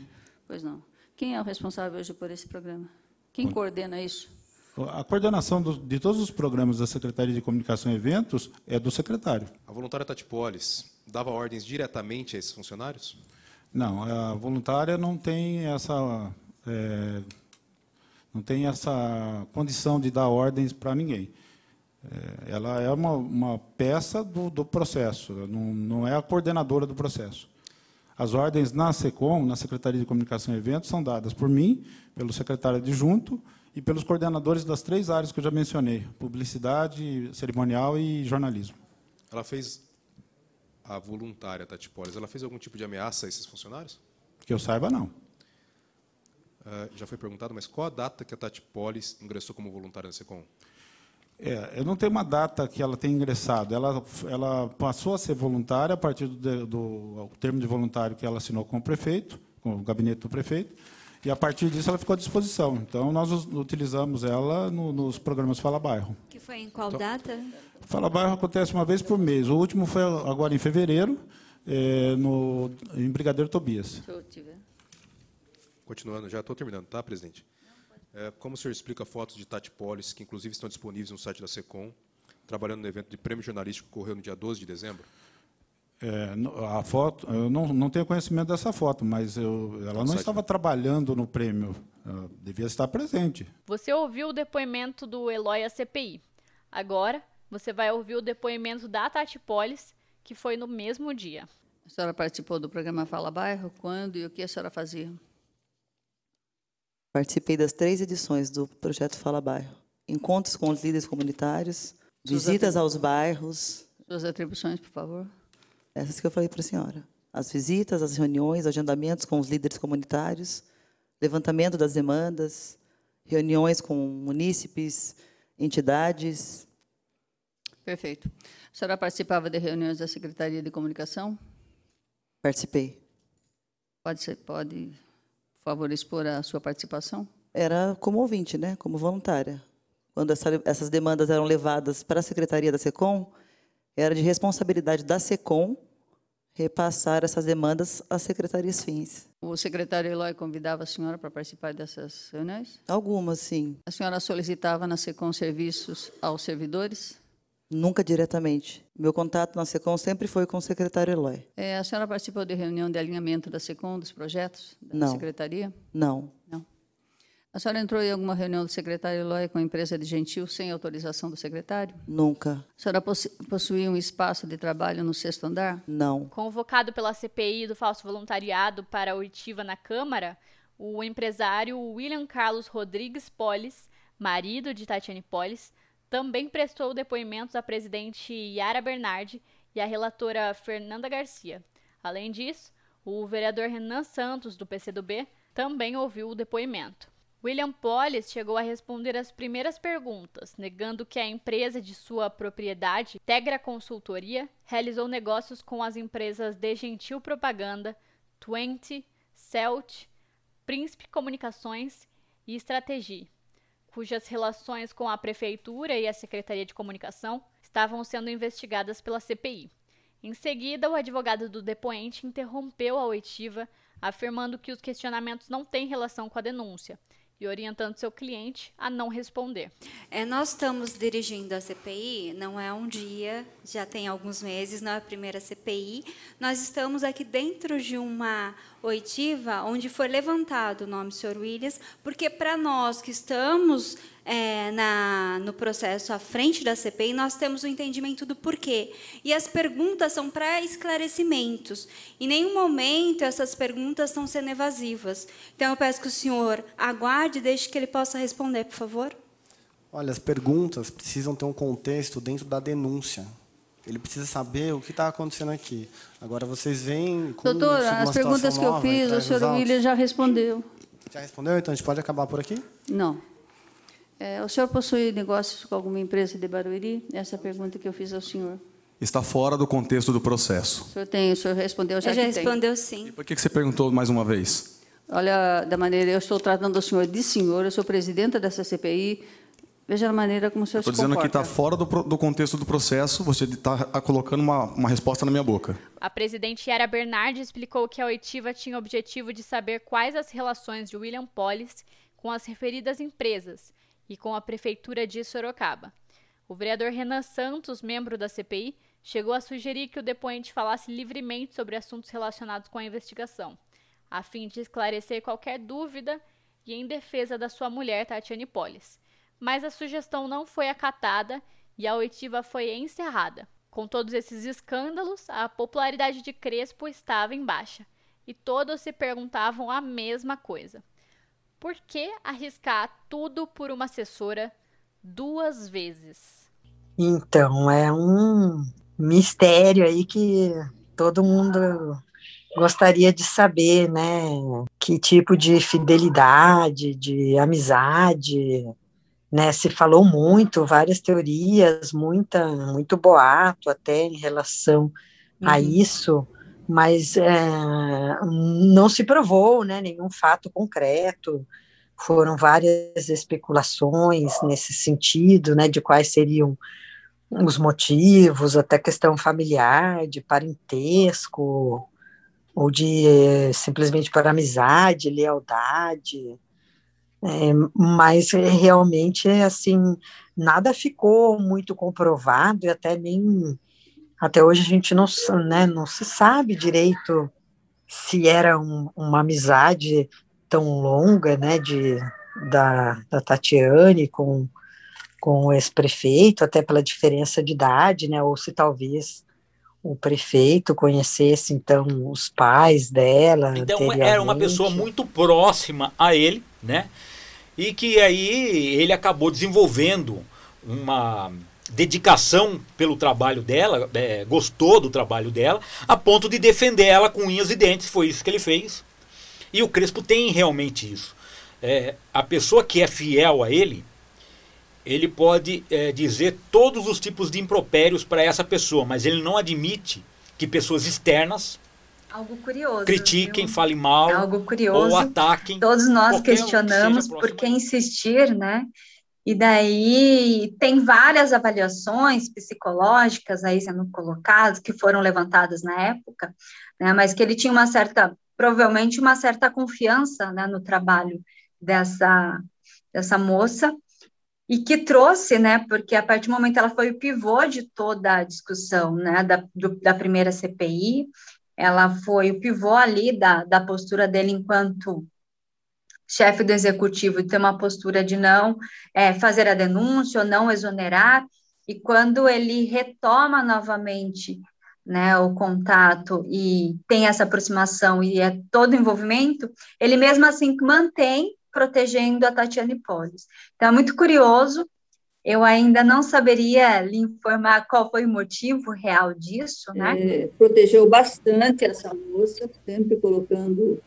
Pois não. Quem é o responsável hoje por esse programa? Quem coordena isso? A coordenação do, de todos os programas da Secretaria de Comunicação e Eventos é do secretário. A voluntária Tati Polis dava ordens diretamente a esses funcionários? Não, a voluntária não tem essa é, não tem essa condição de dar ordens para ninguém. É, ela é uma, uma peça do, do processo, não, não, é a coordenadora do processo. As ordens na SECOM, na Secretaria de Comunicação e Eventos, são dadas por mim, pelo secretário adjunto e pelos coordenadores das três áreas que eu já mencionei: publicidade, cerimonial e jornalismo. Ela fez a voluntária Tati Polis, ela fez algum tipo de ameaça a esses funcionários? Que eu saiba, não. Uh, já foi perguntado, mas qual a data que a Tati Polis ingressou como voluntária na SECOM? É, eu não tenho uma data que ela tenha ingressado. Ela, ela passou a ser voluntária a partir do, do termo de voluntário que ela assinou com o prefeito, com o gabinete do prefeito, e a partir disso ela ficou à disposição. Então nós utilizamos ela no, nos programas Fala Bairro. Que foi em qual então, data? Fala Bairro acontece uma vez por mês. O último foi agora em fevereiro, é, no, em Brigadeiro Tobias. Se eu tiver. Continuando, já estou terminando, tá, presidente? É, como o senhor explica fotos de Tati Polis, que inclusive estão disponíveis no site da SECOM, trabalhando no evento de prêmio jornalístico que ocorreu no dia 12 de dezembro? É, a foto, eu não, não tenho conhecimento dessa foto, mas eu, ela não estava trabalhando no prêmio, devia estar presente. Você ouviu o depoimento do Eloy à CPI. Agora, você vai ouvir o depoimento da Tati Polis, que foi no mesmo dia. A senhora participou do programa Fala Bairro? Quando e o que a senhora fazia? Participei das três edições do projeto Fala Bairro. Encontros com os líderes comunitários, visitas aos bairros. Suas atribuições, por favor. Essas que eu falei para a senhora. As visitas, as reuniões, agendamentos com os líderes comunitários, levantamento das demandas, reuniões com munícipes, entidades. Perfeito. A senhora participava de reuniões da Secretaria de Comunicação? Participei. Pode ser, pode favor, expor a sua participação? Era como ouvinte, né? como voluntária. Quando essa, essas demandas eram levadas para a Secretaria da SECOM, era de responsabilidade da SECOM repassar essas demandas às secretarias fins. O secretário Eloy convidava a senhora para participar dessas reuniões? Algumas, sim. A senhora solicitava na SECOM serviços aos servidores? Nunca diretamente. Meu contato na SECOM sempre foi com o secretário Eloy. É, a senhora participou de reunião de alinhamento da SECOM, dos projetos da Não. secretaria? Não. Não. A senhora entrou em alguma reunião do secretário Eloy com a empresa de Gentil sem autorização do secretário? Nunca. A senhora possuía um espaço de trabalho no sexto andar? Não. Convocado pela CPI do falso voluntariado para a oitiva na Câmara, o empresário William Carlos Rodrigues Polis, marido de Tatiane Polis, também prestou depoimentos à presidente Yara Bernardi e à relatora Fernanda Garcia. Além disso, o vereador Renan Santos, do PCdoB, também ouviu o depoimento. William Pollis chegou a responder as primeiras perguntas, negando que a empresa de sua propriedade, Tegra Consultoria, realizou negócios com as empresas De Gentil Propaganda, Twenty, Celt, Príncipe Comunicações e Estratégia cujas relações com a Prefeitura e a Secretaria de Comunicação estavam sendo investigadas pela CPI. Em seguida, o advogado do depoente interrompeu a oitiva, afirmando que os questionamentos não têm relação com a denúncia e orientando seu cliente a não responder. É, nós estamos dirigindo a CPI, não é um dia, já tem alguns meses, não é a primeira CPI. Nós estamos aqui dentro de uma oitiva onde foi levantado o nome senhor Williams, porque para nós que estamos é, na, no processo à frente da CPI, nós temos o um entendimento do porquê. E as perguntas são para esclarecimentos. Em nenhum momento essas perguntas estão sendo evasivas. Então, eu peço que o senhor aguarde, deixe que ele possa responder, por favor. Olha, as perguntas precisam ter um contexto dentro da denúncia. Ele precisa saber o que está acontecendo aqui. Agora, vocês vêm com Doutora, as perguntas que eu fiz, o senhor William já respondeu. Já respondeu? Então, a gente pode acabar por aqui? Não. É, o senhor possui negócios com alguma empresa de Barueri? Essa é a pergunta que eu fiz ao senhor. Está fora do contexto do processo. O senhor tem, o senhor respondeu já eu já respondeu sim. E por que você perguntou mais uma vez? Olha, da maneira, eu estou tratando o senhor de senhor, eu sou presidenta dessa CPI, Veja a maneira como o senhor Estou se dizendo que comporta. está fora do, do contexto do processo, você está colocando uma, uma resposta na minha boca. A presidente Yara Bernardi explicou que a oitiva tinha o objetivo de saber quais as relações de William Pollis com as referidas empresas e com a prefeitura de Sorocaba. O vereador Renan Santos, membro da CPI, chegou a sugerir que o depoente falasse livremente sobre assuntos relacionados com a investigação, a fim de esclarecer qualquer dúvida e em defesa da sua mulher, Tatiane Pollis. Mas a sugestão não foi acatada e a oitiva foi encerrada. Com todos esses escândalos, a popularidade de Crespo estava em baixa e todos se perguntavam a mesma coisa: por que arriscar tudo por uma assessora duas vezes? Então, é um mistério aí que todo mundo gostaria de saber, né? Que tipo de fidelidade, de amizade, né? Se falou muito, várias teorias, muita, muito boato até em relação a Uhum. isso, mas é, não se provou, né? Nenhum fato concreto. Foram várias especulações nesse sentido, né? De quais seriam os motivos, até questão familiar, de parentesco, ou de eh, simplesmente por amizade, lealdade, É, mas realmente, assim, nada ficou muito comprovado e até nem, até hoje a gente não, né, não se sabe direito se era um- uma amizade tão longa, né, de, da, da Tatiane com, com o ex-prefeito, até pela diferença de idade, né, ou se talvez o prefeito conhecesse, então, os pais dela Então era uma pessoa muito próxima a ele, né? E que aí ele acabou desenvolvendo uma dedicação pelo trabalho dela, é, gostou do trabalho dela, a ponto de defender ela com unhas e dentes. Foi isso que ele fez. E o Crespo tem realmente isso. É, a pessoa que é fiel a ele, ele pode é, dizer todos os tipos de impropérios para essa pessoa, mas ele não admite que pessoas externas Algo curioso. critiquem, viu? falem mal ou ataquem. Todos nós questionamos por que insistir, né? E daí tem várias avaliações psicológicas aí sendo colocadas, que foram levantadas na época, né? Mas que ele tinha uma certa, provavelmente uma certa confiança, né, no trabalho dessa, dessa moça, e que trouxe, né, porque a partir do momento ela foi o pivô de toda a discussão, né, da, do- da primeira CPI, ela foi o pivô ali da, da postura dele enquanto chefe do executivo, ter uma postura de não é, fazer a denúncia ou não exonerar, e quando ele retoma novamente né, o contato e tem essa aproximação e é todo envolvimento, ele mesmo assim mantém protegendo a Tatiane Polis. Então, é muito curioso, eu ainda não saberia lhe informar qual foi o motivo real disso, né? É, protegeu bastante essa moça, sempre colocando,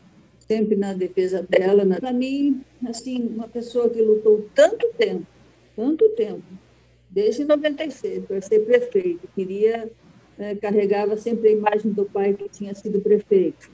sempre na defesa dela. Para mim, assim, uma pessoa que lutou tanto tempo, tanto tempo, desde 96, para ser prefeito, queria, eh, carregava sempre a imagem do pai que tinha sido prefeito.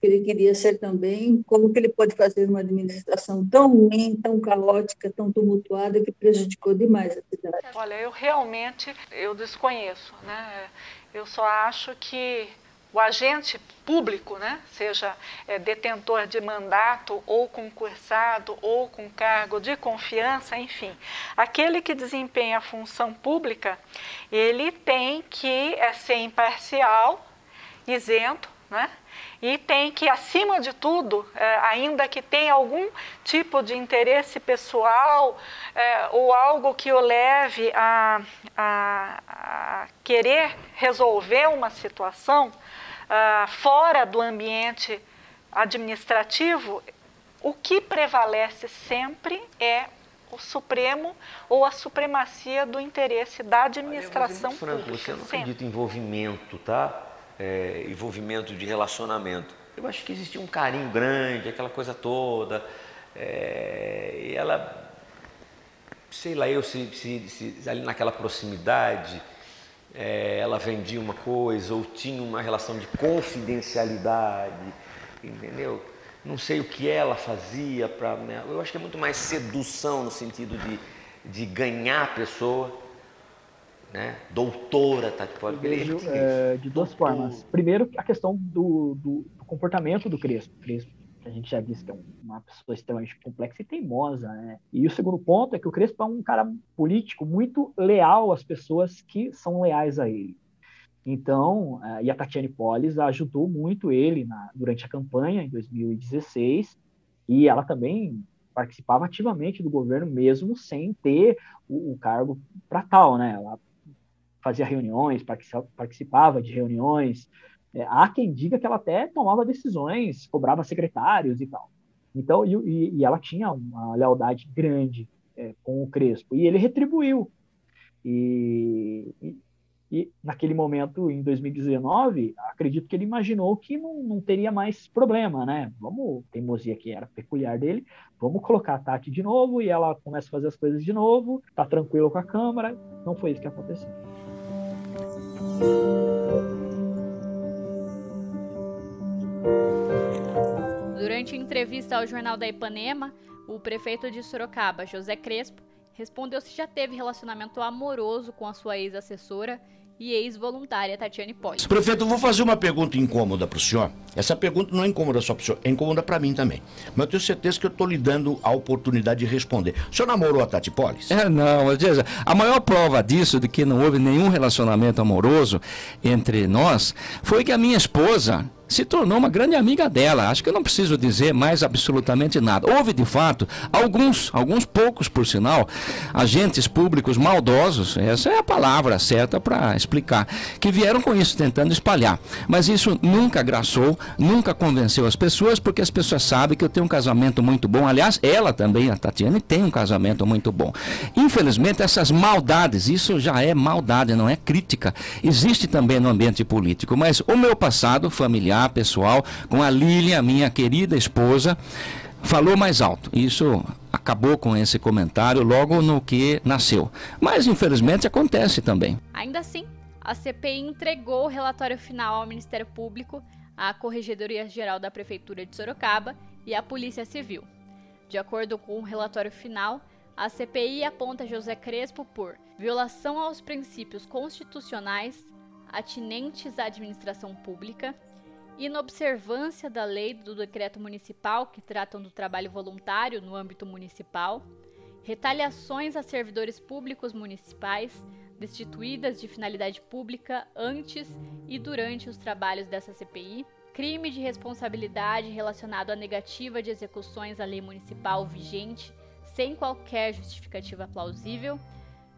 Ele queria ser também, como que ele pode fazer uma administração tão ruim, tão caótica, tão tumultuada, que prejudicou demais a cidade. Olha, eu realmente eu desconheço, né? Eu só acho que o agente público, né, seja é, detentor de mandato ou concursado ou com cargo de confiança, enfim, aquele que desempenha a função pública, ele tem que é, ser imparcial, isento, né? E tem que, acima de tudo, é, ainda que tenha algum tipo de interesse pessoal é, ou algo que o leve a, a, a querer resolver uma situação ah, fora do ambiente administrativo, o que prevalece sempre é o supremo ou a supremacia do interesse da administração Franco, pública. você não acredita em envolvimento, tá? É, envolvimento de relacionamento. Eu acho que existia um carinho grande, aquela coisa toda. É, e ela, sei lá, eu se, se, se ali naquela proximidade, é, ela vendia uma coisa ou tinha uma relação de confidencialidade, entendeu? Não sei o que ela fazia para. Né? Eu acho que é muito mais sedução no sentido de, de ganhar a pessoa, né? Doutora Tati Poli. Vejo é, de duas formas. Primeiro, a questão do, do, do comportamento do Crespo. Crespo a gente já disse que é uma pessoa extremamente complexa e teimosa, né? E o segundo ponto é que o Crespo é um cara político muito leal às pessoas que são leais a ele. Então, uh, e a Tatiane Polis ajudou muito ele na, durante a campanha em 2016, e ela também participava ativamente do governo, mesmo sem ter o, o cargo para tal, né? Ela fazia reuniões, participava de reuniões, é, há quem diga que ela até tomava decisões, cobrava secretários e tal. Então, e, e ela tinha uma lealdade grande é, com o Crespo, e ele retribuiu. E, e, e, naquele momento, em 2019, acredito que ele imaginou que não, não teria mais problema, né? Vamos, teimosia que era peculiar dele, vamos colocar a Tati de novo, e ela começa a fazer as coisas de novo, tá tranquilo com a Câmara. Não foi isso que aconteceu. Durante entrevista ao jornal da Ipanema, o prefeito de Sorocaba, José Crespo, respondeu se já teve relacionamento amoroso com a sua ex-assessora e ex-voluntária Tatiane Poli. Prefeito, eu vou fazer uma pergunta incômoda para o senhor. Essa pergunta não é incômoda só para o senhor, é incômoda para mim também. Mas eu tenho certeza que eu estou lhe dando a oportunidade de responder. O senhor namorou a Tati Polis? É, não, veja, a maior prova disso, de que não houve nenhum relacionamento amoroso entre nós, foi que a minha esposa se tornou uma grande amiga dela. Acho que eu não preciso dizer mais absolutamente nada. Houve, de fato, alguns, alguns poucos, por sinal, agentes públicos maldosos, essa é a palavra certa para explicar, que vieram com isso tentando espalhar. Mas isso nunca agraçou, nunca convenceu as pessoas, porque as pessoas sabem que eu tenho um casamento muito bom. Aliás, ela também, a Tatiane, tem um casamento muito bom. Infelizmente, essas maldades, isso já é maldade, não é crítica, existe também no ambiente político. Mas o meu passado familiar, pessoal, com a Lilian, minha querida esposa, falou mais alto. Isso acabou com esse comentário logo no que nasceu. Mas infelizmente acontece também. Ainda assim, a CPI entregou o relatório final ao Ministério Público, à Corregedoria Geral da Prefeitura de Sorocaba e à Polícia Civil. De acordo com o relatório final, a CPI aponta José Crespo por violação aos princípios constitucionais atinentes à administração pública, inobservância da lei do decreto municipal que tratam do trabalho voluntário no âmbito municipal, retaliações a servidores públicos municipais destituídas de finalidade pública antes e durante os trabalhos dessa CPI, crime de responsabilidade relacionado à negativa de execuções à lei municipal vigente sem qualquer justificativa plausível,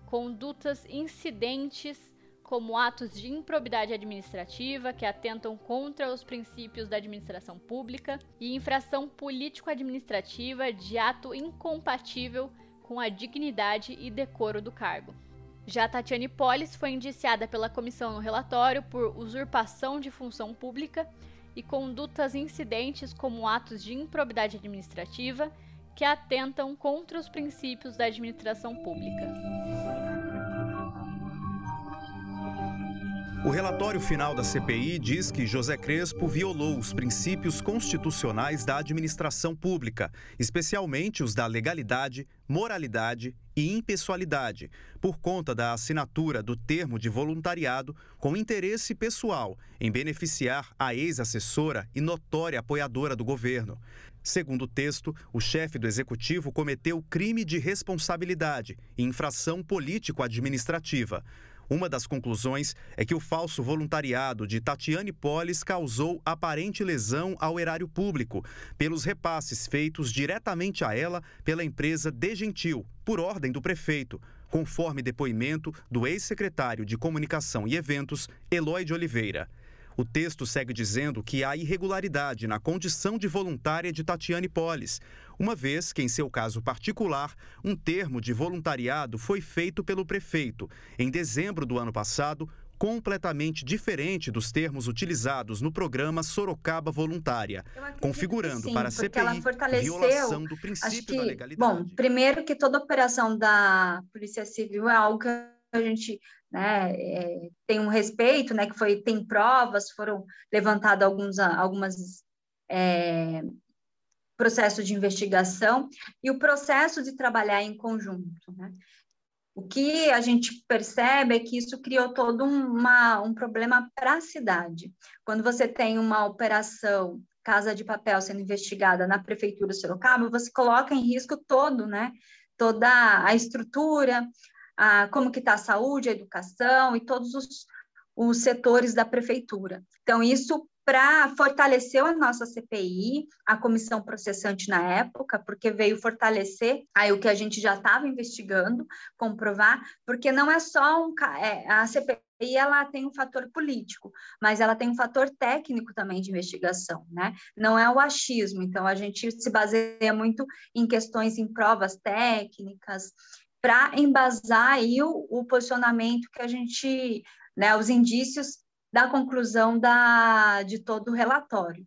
condutas incidentes como atos de improbidade administrativa que atentam contra os princípios da administração pública e infração político-administrativa de ato incompatível com a dignidade e decoro do cargo. Já Tatiane Polis foi indiciada pela comissão no relatório por usurpação de função pública e condutas incidentes como atos de improbidade administrativa que atentam contra os princípios da administração pública. O relatório final da CPI diz que José Crespo violou os princípios constitucionais da administração pública, especialmente os da legalidade, moralidade e impessoalidade, por conta da assinatura do termo de voluntariado com interesse pessoal em beneficiar a ex-assessora e notória apoiadora do governo. Segundo o texto, o chefe do executivo cometeu crime de responsabilidade e infração político-administrativa. Uma das conclusões é que o falso voluntariado de Tatiane Polis causou aparente lesão ao erário público, pelos repasses feitos diretamente a ela pela empresa De Gentil, por ordem do prefeito, conforme depoimento do ex-secretário de Comunicação e Eventos, Eloy de Oliveira. O texto segue dizendo que há irregularidade na condição de voluntária de Tatiane Polis, uma vez que, em seu caso particular, um termo de voluntariado foi feito pelo prefeito em dezembro do ano passado, completamente diferente dos termos utilizados no programa Sorocaba Voluntária, configurando sim, para a CPI violação do princípio que, da legalidade. Bom, primeiro que toda operação da Polícia Civil é algo que a gente né, é, tem um respeito, né, que foi tem provas, foram levantadas alguns algumas é, processos de investigação e o processo de trabalhar em conjunto, né? O que a gente percebe é que isso criou todo uma, um problema para a cidade. Quando você tem uma operação Casa de Papel sendo investigada na Prefeitura de Sorocaba, você coloca em risco todo, né? Toda a estrutura, a, como que está a saúde, a educação e todos os, os setores da prefeitura. Então, isso para fortalecer a nossa CPI, a comissão processante na época, porque veio fortalecer aí o que a gente já estava investigando, comprovar, porque não é só um é, a CPI ela tem um fator político, mas ela tem um fator técnico também de investigação, né? Não é o achismo, então a gente se baseia muito em questões em provas técnicas para embasar aí o, o posicionamento que a gente, né, os indícios da conclusão da, de todo o relatório.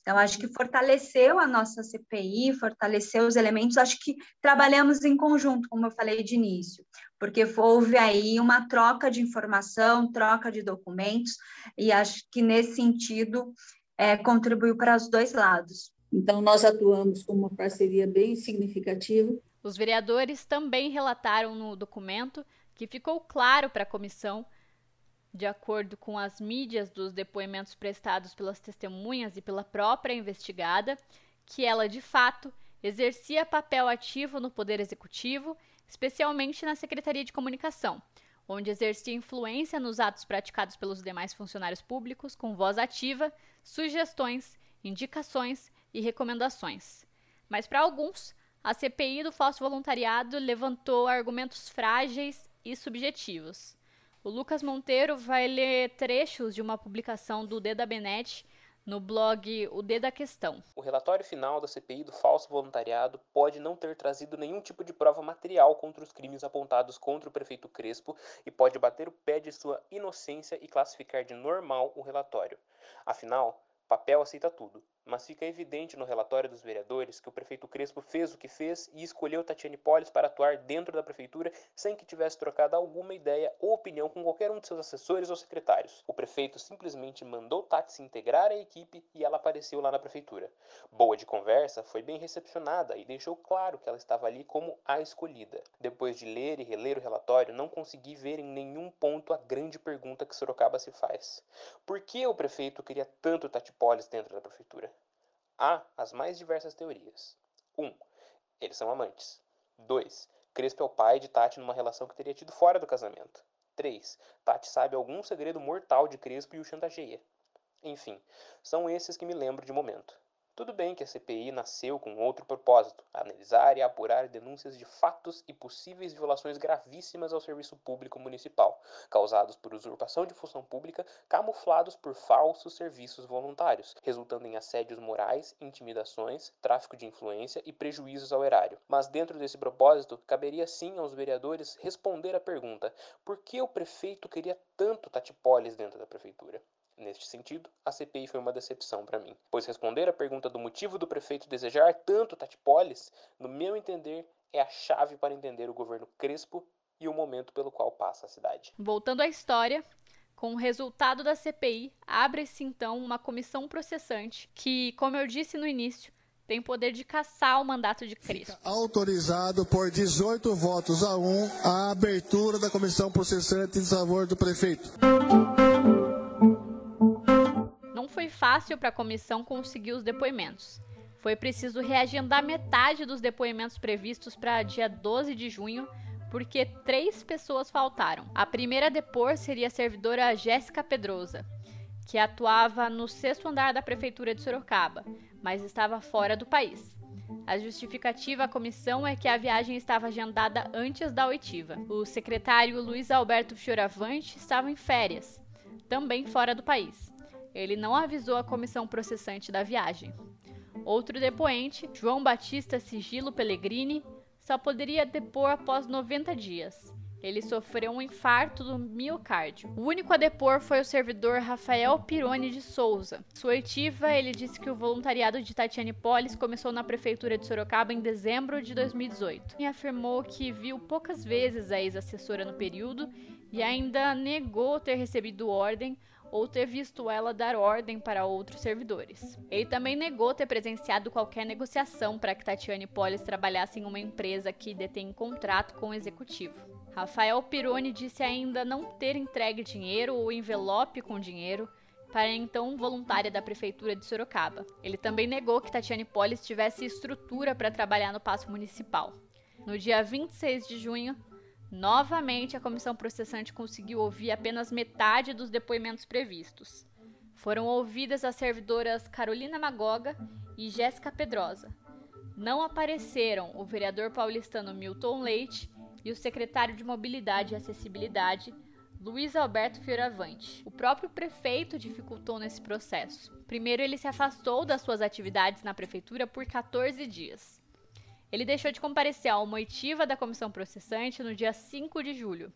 Então, acho que fortaleceu a nossa CPI, fortaleceu os elementos, acho que trabalhamos em conjunto, como eu falei de início, porque houve aí uma troca de informação, troca de documentos, e acho que nesse sentido é, contribuiu para os dois lados. Então, nós atuamos com uma parceria bem significativa. Os vereadores também relataram no documento que ficou claro para a comissão de acordo com as mídias dos depoimentos prestados pelas testemunhas e pela própria investigada, que ela de fato exercia papel ativo no Poder Executivo, especialmente na Secretaria de Comunicação, onde exercia influência nos atos praticados pelos demais funcionários públicos com voz ativa, sugestões, indicações e recomendações. Mas para alguns, a CPI do falso voluntariado levantou argumentos frágeis e subjetivos. O Lucas Monteiro vai ler trechos de uma publicação do Deda Benetti no blog O D da Questão. O relatório final da CPI do falso voluntariado pode não ter trazido nenhum tipo de prova material contra os crimes apontados contra o prefeito Crespo e pode bater o pé de sua inocência e classificar de normal o relatório. Afinal, papel aceita tudo mas fica evidente no relatório dos vereadores que o prefeito Crespo fez o que fez e escolheu Tatiane Polis para atuar dentro da prefeitura sem que tivesse trocado alguma ideia ou opinião com qualquer um de seus assessores ou secretários. O prefeito simplesmente mandou Tati se integrar à equipe e ela apareceu lá na prefeitura. Boa de conversa, foi bem recepcionada e deixou claro que ela estava ali como a escolhida. Depois de ler e reler o relatório, não consegui ver em nenhum ponto a grande pergunta que Sorocaba se faz. Por que o prefeito queria tanto Tati Polis dentro da prefeitura? Há as mais diversas teorias. 1. Um, eles são amantes. 2. Crespo é o pai de Tati numa relação que teria tido fora do casamento. 3. Tati sabe algum segredo mortal de Crespo e o chantageia. Enfim, são esses que me lembro de momento. Tudo bem que a CPI nasceu com outro propósito: analisar e apurar denúncias de fatos e possíveis violações gravíssimas ao serviço público municipal, causados por usurpação de função pública, camuflados por falsos serviços voluntários, resultando em assédios morais, intimidações, tráfico de influência e prejuízos ao erário. Mas dentro desse propósito, caberia sim aos vereadores responder à pergunta: por que o prefeito queria tanto Tatipoles dentro da prefeitura? Neste sentido, a CPI foi uma decepção para mim, pois responder à pergunta do motivo do prefeito desejar tanto Tati Polis, no meu entender, é a chave para entender o governo Crespo e o momento pelo qual passa a cidade. Voltando à história, com o resultado da CPI, abre-se então uma comissão processante que, como eu disse no início, tem poder de caçar o mandato de Crespo. Fica autorizado por 18 votos a 1 a abertura da comissão processante em favor do prefeito fácil para a comissão conseguir os depoimentos. Foi preciso reagendar metade dos depoimentos previstos para dia 12 de junho, porque três pessoas faltaram. A primeira a depor seria a servidora Jéssica Pedrosa, que atuava no sexto andar da prefeitura de Sorocaba, mas estava fora do país. A justificativa à comissão é que a viagem estava agendada antes da oitiva. O secretário Luiz Alberto Fioravante estava em férias, também fora do país. Ele não avisou a comissão processante da viagem. Outro depoente, João Batista Sigilo Pellegrini, só poderia depor após 90 dias. Ele sofreu um infarto do miocárdio. O único a depor foi o servidor Rafael Pironi de Souza. Sua oitiva, ele disse que o voluntariado de Tatiane Polis começou na prefeitura de Sorocaba em dezembro de 2018 e afirmou que viu poucas vezes a ex-assessora no período e ainda negou ter recebido ordem ou ter visto ela dar ordem para outros servidores. Ele também negou ter presenciado qualquer negociação para que Tatiane Polis trabalhasse em uma empresa que detém contrato com o executivo. Rafael Pironi disse ainda não ter entregue dinheiro ou envelope com dinheiro para a então voluntária da prefeitura de Sorocaba. Ele também negou que Tatiane Polis tivesse estrutura para trabalhar no paço municipal. No dia 26 de junho, novamente a comissão processante conseguiu ouvir apenas metade dos depoimentos previstos. Foram ouvidas as servidoras Carolina Magoga e Jéssica Pedrosa. Não apareceram o vereador paulistano Milton Leite e o secretário de Mobilidade e Acessibilidade, Luiz Alberto Fioravante. O próprio prefeito dificultou nesse processo. Primeiro, ele se afastou das suas atividades na prefeitura por 14 dias. Ele deixou de comparecer uma oitiva da comissão processante no dia 5 de julho,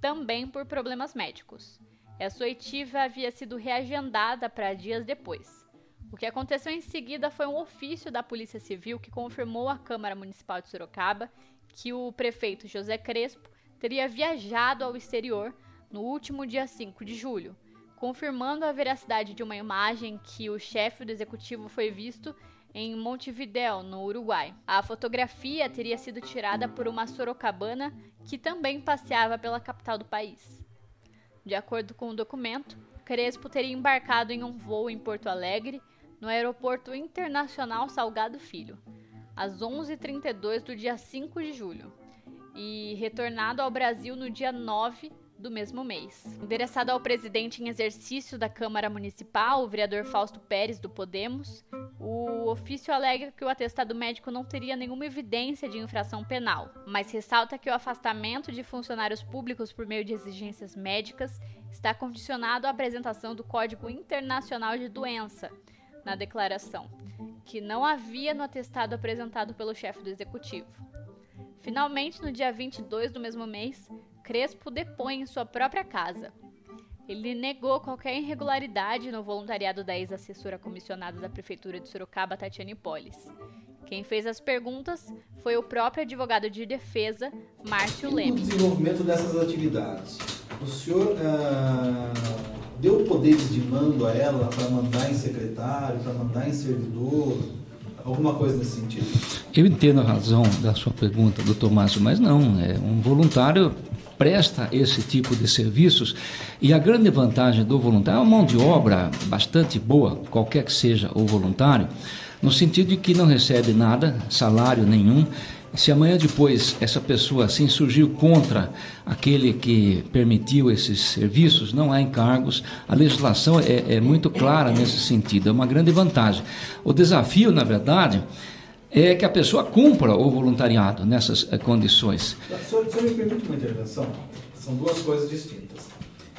também por problemas médicos. Essa oitiva havia sido reagendada para dias depois. O que aconteceu em seguida foi um ofício da Polícia Civil que confirmou à Câmara Municipal de Sorocaba que o prefeito José Crespo teria viajado ao exterior no último dia 5 de julho, confirmando a veracidade de uma imagem que o chefe do executivo foi visto em Montevidéu, no Uruguai. A fotografia teria sido tirada por uma sorocabana que também passeava pela capital do país. De acordo com o documento, Crespo teria embarcado em um voo em Porto Alegre, no Aeroporto Internacional Salgado Filho, às 11h32 do dia 5 de julho, e retornado ao Brasil no dia 9 do mesmo mês. Endereçado ao presidente em exercício da Câmara Municipal, o vereador Fausto Pérez, do Podemos, o ofício alega que o atestado médico não teria nenhuma evidência de infração penal, mas ressalta que o afastamento de funcionários públicos por meio de exigências médicas está condicionado à apresentação do Código Internacional de Doença na declaração, que não havia no atestado apresentado pelo chefe do executivo. Finalmente, no dia 22 do mesmo mês, Crespo depõe em sua própria casa. Ele negou qualquer irregularidade no voluntariado da ex-assessora comissionada da Prefeitura de Sorocaba, Tatiane Polis. Quem fez as perguntas foi o próprio advogado de defesa, Márcio Leme. No desenvolvimento dessas atividades, o senhor ah, deu poderes de mando a ela para mandar em secretário, para mandar em servidor, alguma coisa nesse sentido? Eu entendo a razão da sua pergunta, doutor Márcio, mas não. É um voluntário presta esse tipo de serviços e a grande vantagem do voluntário é uma mão de obra bastante boa, qualquer que seja o voluntário, no sentido de que não recebe nada, salário nenhum. Se amanhã depois essa pessoa assim surgiu contra aquele que permitiu esses serviços, não há encargos. A legislação é, é muito clara nesse sentido, é uma grande vantagem. O desafio, na verdade, é que a pessoa cumpra o voluntariado nessas eh, condições. O senhor, o senhor me permite uma intervenção? São duas coisas distintas.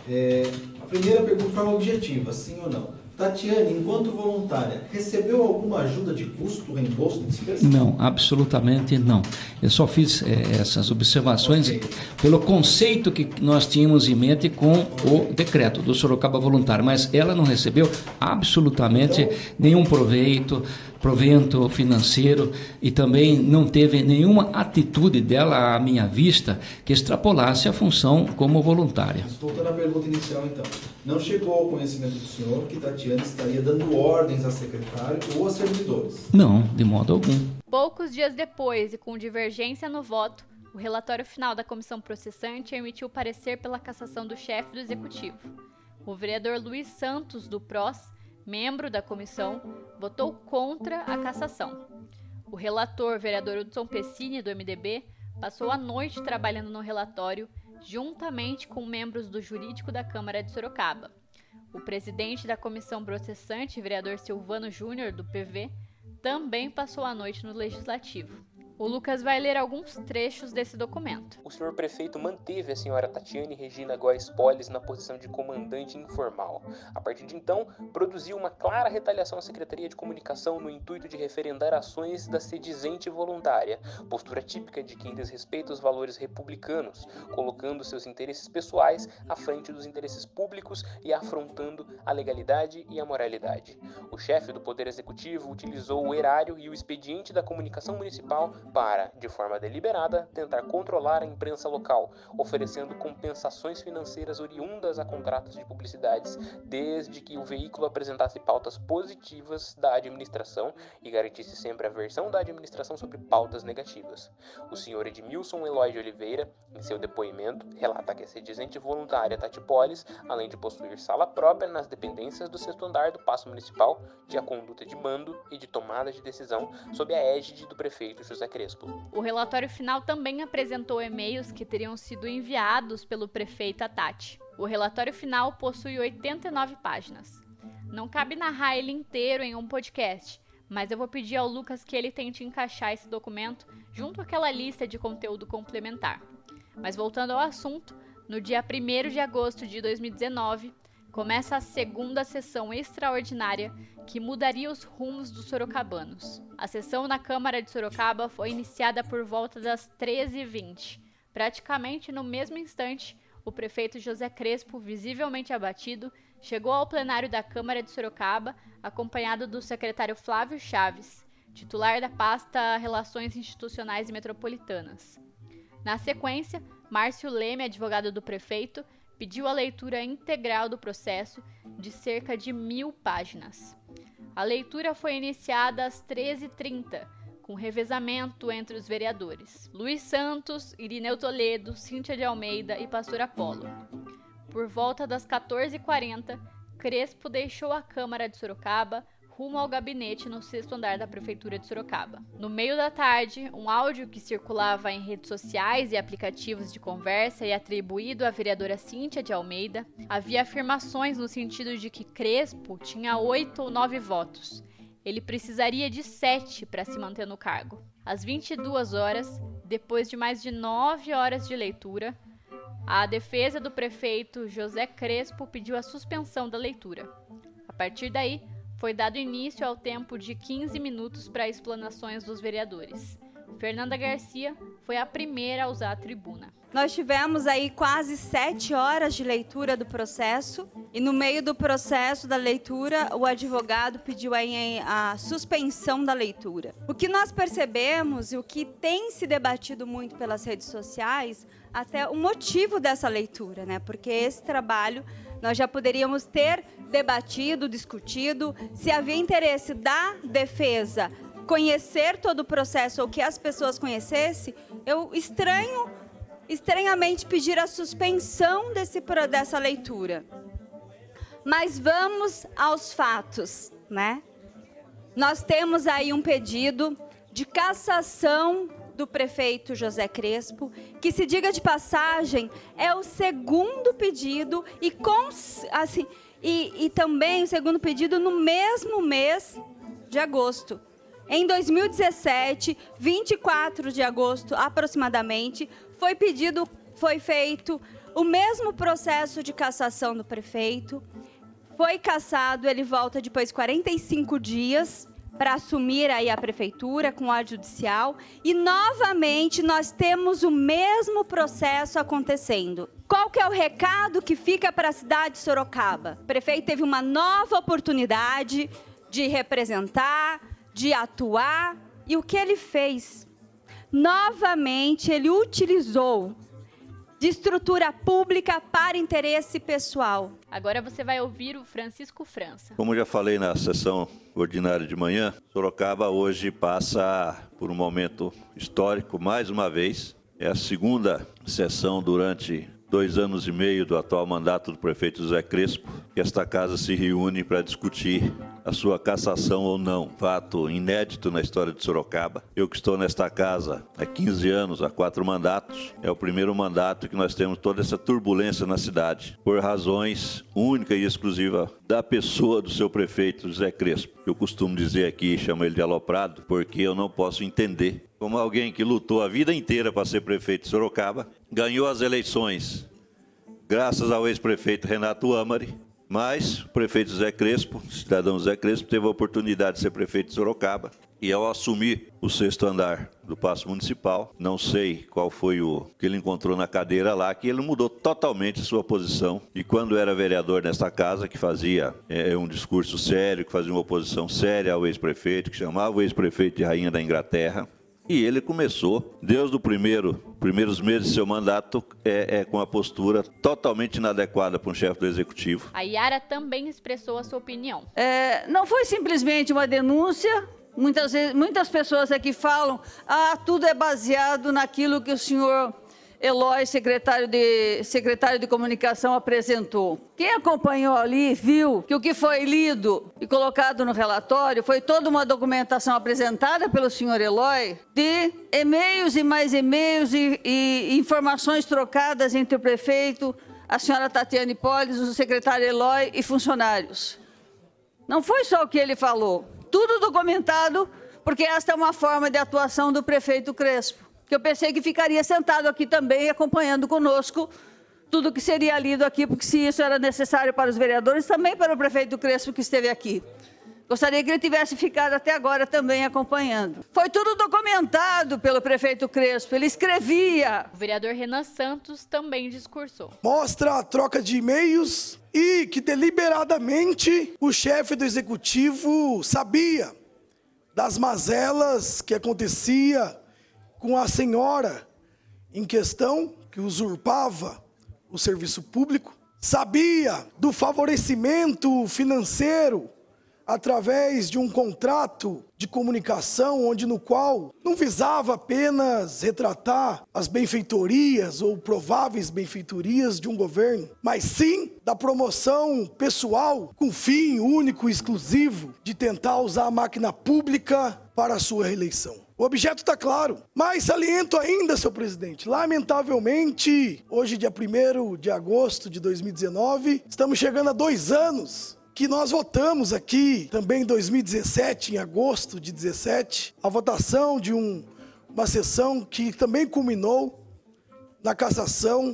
É, a primeira pergunta foi objetiva, sim ou não? Tatiane, enquanto voluntária, recebeu alguma ajuda de custo, reembolso de despesa? Não, absolutamente não. Eu só fiz é, essas observações okay. pelo conceito que nós tínhamos em mente com o decreto do Sorocaba Voluntário, mas ela não recebeu absolutamente então, nenhum proveito, provento financeiro e também não teve nenhuma atitude dela à minha vista que extrapolasse a função como voluntária. Voltando à pergunta inicial, então. Não chegou ao conhecimento do senhor que Tatiana estaria dando ordens a secretário ou a servidores? Não, de modo algum. Poucos dias depois e com divergência no voto, o relatório final da comissão processante emitiu parecer pela cassação do chefe do executivo. O vereador Luiz Santos, do PROS, membro da comissão, votou contra a cassação. O relator, vereador Hudson Pessini, do MDB, passou a noite trabalhando no relatório, juntamente com membros do jurídico da Câmara de Sorocaba. O presidente da comissão processante, vereador Silvano Júnior, do PV, também passou a noite no legislativo. O Lucas vai ler alguns trechos desse documento. O senhor prefeito manteve a senhora Tatiane Regina Góes Polis na posição de comandante informal. A partir de então, produziu uma clara retaliação à Secretaria de Comunicação no intuito de referendar ações da sedizente voluntária, postura típica de quem desrespeita os valores republicanos, colocando seus interesses pessoais à frente dos interesses públicos e afrontando a legalidade e a moralidade. O chefe do Poder Executivo utilizou o erário e o expediente da comunicação municipal para, de forma deliberada, tentar controlar a imprensa local, oferecendo compensações financeiras oriundas a contratos de publicidades, desde que o veículo apresentasse pautas positivas da administração e garantisse sempre a versão da administração sobre pautas negativas. O senhor Edmilson Eloy de Oliveira, em seu depoimento, relata que a sedizente voluntária Tati Polis, além de possuir sala própria nas dependências do sexto andar do Paço Municipal, tinha conduta de mando e de tomada de decisão sob a égide do prefeito José Crespo. O relatório final também apresentou e-mails que teriam sido enviados pelo prefeito a Tati. O relatório final possui 89 páginas. Não cabe narrar ele inteiro em um podcast, mas eu vou pedir ao Lucas que ele tente encaixar esse documento junto àquela lista de conteúdo complementar. Mas voltando ao assunto, no dia 1 de agosto de 2019, começa a segunda sessão extraordinária que mudaria os rumos dos sorocabanos. A sessão na Câmara de Sorocaba foi iniciada por volta das 13h20. Praticamente no mesmo instante, o prefeito José Crespo, visivelmente abatido, chegou ao plenário da Câmara de Sorocaba, acompanhado do secretário Flávio Chaves, titular da pasta Relações Institucionais e Metropolitanas. Na sequência, Márcio Leme, advogado do prefeito, pediu a leitura integral do processo, de cerca de mil páginas. A leitura foi iniciada às 13h30, com revezamento entre os vereadores Luiz Santos, Irineu Toledo, Cíntia de Almeida e Pastor Apolo. Por volta das 14h40, Crespo deixou a Câmara de Sorocaba rumo ao gabinete no sexto andar da Prefeitura de Sorocaba. No meio da tarde, um áudio que circulava em redes sociais e aplicativos de conversa e atribuído à vereadora Cíntia de Almeida havia afirmações no sentido de que Crespo tinha oito ou nove votos. Ele precisaria de sete para se manter no cargo. Às 22 horas, depois de mais de nove horas de leitura, a defesa do prefeito José Crespo pediu a suspensão da leitura. A partir daí, foi dado início ao tempo de 15 minutos para explanações dos vereadores. Fernanda Garcia foi a primeira a usar a tribuna. Nós tivemos aí quase sete horas de leitura do processo e no meio do processo da leitura o advogado pediu aí a suspensão da leitura. O que nós percebemos e o que tem se debatido muito pelas redes sociais até o motivo dessa leitura, né? Porque esse trabalho nós já poderíamos ter debatido, discutido, se havia interesse da defesa conhecer todo o processo ou que as pessoas conhecessem, eu estranho, estranhamente pedir a suspensão desse, dessa leitura. Mas vamos aos fatos, né? Nós temos aí um pedido de cassação do prefeito José Crespo, que se diga de passagem, é o segundo pedido e, com, assim, e, e também o segundo pedido no mesmo mês de agosto. Em 2017, 24 de agosto aproximadamente, foi pedido, foi feito o mesmo processo de cassação do prefeito. Foi cassado, ele volta depois de 45 dias para assumir aí a prefeitura com a judicial e novamente nós temos o mesmo processo acontecendo. Qual que é o recado que fica para a cidade de Sorocaba? O prefeito teve uma nova oportunidade de representar, de atuar e o que ele fez? Novamente ele utilizou de estrutura pública para interesse pessoal. Agora você vai ouvir o Francisco França. Como já falei na sessão ordinária de manhã, Sorocaba hoje passa por um momento histórico mais uma vez. É a segunda sessão durante dois anos e meio do atual mandato do prefeito José Crespo, que esta casa se reúne para discutir a sua cassação ou não. Fato inédito na história de Sorocaba. Eu que estou nesta casa há 15 anos, há quatro mandatos, é o primeiro mandato que nós temos toda essa turbulência na cidade, por razões única e exclusiva da pessoa do seu prefeito José Crespo. Eu costumo dizer aqui, chamo ele de aloprado, porque eu não posso entender como alguém que lutou a vida inteira para ser prefeito de Sorocaba, ganhou as eleições graças ao ex-prefeito Renato Amari, mas o prefeito Zé Crespo, cidadão Zé Crespo, teve a oportunidade de ser prefeito de Sorocaba e ao assumir o sexto andar do Paço Municipal, não sei qual foi o que ele encontrou na cadeira lá, que ele mudou totalmente sua posição. E quando era vereador nesta casa, que fazia é, um discurso sério, que fazia uma oposição séria ao ex-prefeito, que chamava o ex-prefeito de rainha da Inglaterra, E ele começou, desde o primeiro, primeiros meses de seu mandato, é, é com a postura totalmente inadequada para um chefe do executivo. A Yara também expressou a sua opinião. É, não foi simplesmente uma denúncia. Muitas, vezes, muitas pessoas aqui falam, ah, tudo é baseado naquilo que o senhor Eloy, secretário de, secretário de comunicação, apresentou. Quem acompanhou ali viu que o que foi lido e colocado no relatório foi toda uma documentação apresentada pelo senhor Eloy de e-mails e mais e-mails e, e informações trocadas entre o prefeito, a senhora Tatiane Polis, o secretário Eloy e funcionários. Não foi só o que ele falou, tudo documentado, porque esta é uma forma de atuação do prefeito Crespo que eu pensei que ficaria sentado aqui também, acompanhando conosco tudo que seria lido aqui, porque se isso era necessário para os vereadores, também para o prefeito Crespo que esteve aqui. Gostaria que ele tivesse ficado até agora também acompanhando. Foi tudo documentado pelo prefeito Crespo, ele escrevia. O vereador Renan Santos também discursou. Mostra a troca de e-mails e que deliberadamente o chefe do executivo sabia das mazelas que acontecia com a senhora em questão, que usurpava o serviço público, sabia do favorecimento financeiro através de um contrato de comunicação onde no qual não visava apenas retratar as benfeitorias ou prováveis benfeitorias de um governo, mas sim da promoção pessoal com fim único e exclusivo de tentar usar a máquina pública para a sua reeleição. O objeto está claro, mas saliento ainda, seu presidente. Lamentavelmente, hoje, dia 1 de agosto de 2019, estamos chegando a dois anos que nós votamos aqui, também em 2017, em agosto de 17, a votação de um, uma sessão que também culminou na cassação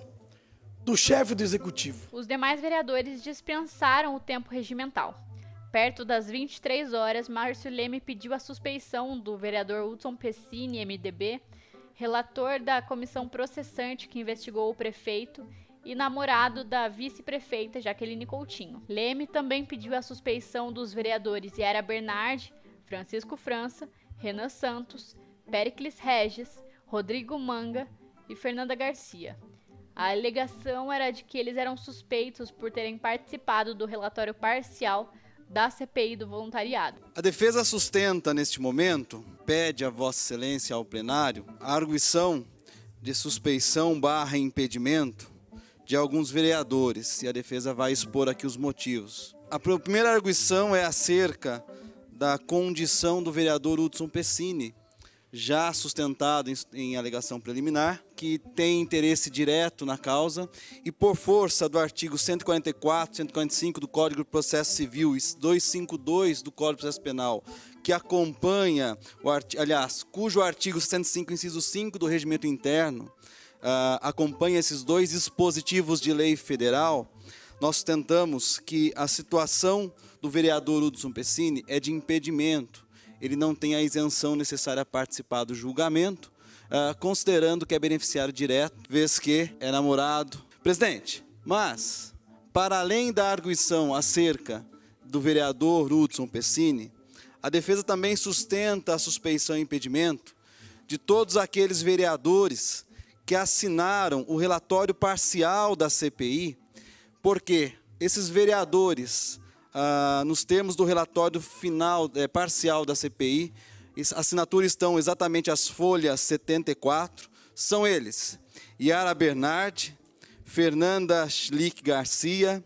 do chefe do executivo. Os demais vereadores dispensaram o tempo regimental. Perto das 23 horas, Márcio Leme pediu a suspeição do vereador Hudson Pessini, MDB, relator da comissão processante que investigou o prefeito e namorado da vice-prefeita Jaqueline Coutinho. Leme também pediu a suspeição dos vereadores Yara Bernardi, Francisco França, Renan Santos, Pericles Regis, Rodrigo Manga e Fernanda Garcia. A alegação era de que eles eram suspeitos por terem participado do relatório parcial da CPI do voluntariado. A defesa sustenta, neste momento, pede a Vossa Excelência ao plenário a arguição de suspeição barra impedimento de alguns vereadores, e a defesa vai expor aqui os motivos. A primeira arguição é acerca da condição do vereador Hudson Pessini, já sustentado em, em, alegação preliminar, que tem interesse direto na causa e por força do artigo 144, 145 do Código de Processo Civil e 252 do Código de Processo Penal, que acompanha, o aliás, cujo artigo 105, inciso 5 do Regimento Interno, uh, acompanha esses dois dispositivos de lei federal, nós tentamos que a situação do vereador Hudson Pessini é de impedimento, ele não tem a isenção necessária a participar do julgamento, uh, considerando que é beneficiário direto, vez que é namorado. Presidente, mas, para além da arguição acerca do vereador Hudson Pessini, a defesa também sustenta a suspeição e impedimento de todos aqueles vereadores que assinaram o relatório parcial da CPI, porque esses vereadores ah, nos termos do relatório final é, parcial da CPI. Assinaturas estão exatamente as folhas 74. São eles: Yara Bernardi, Fernanda Schlick Garcia,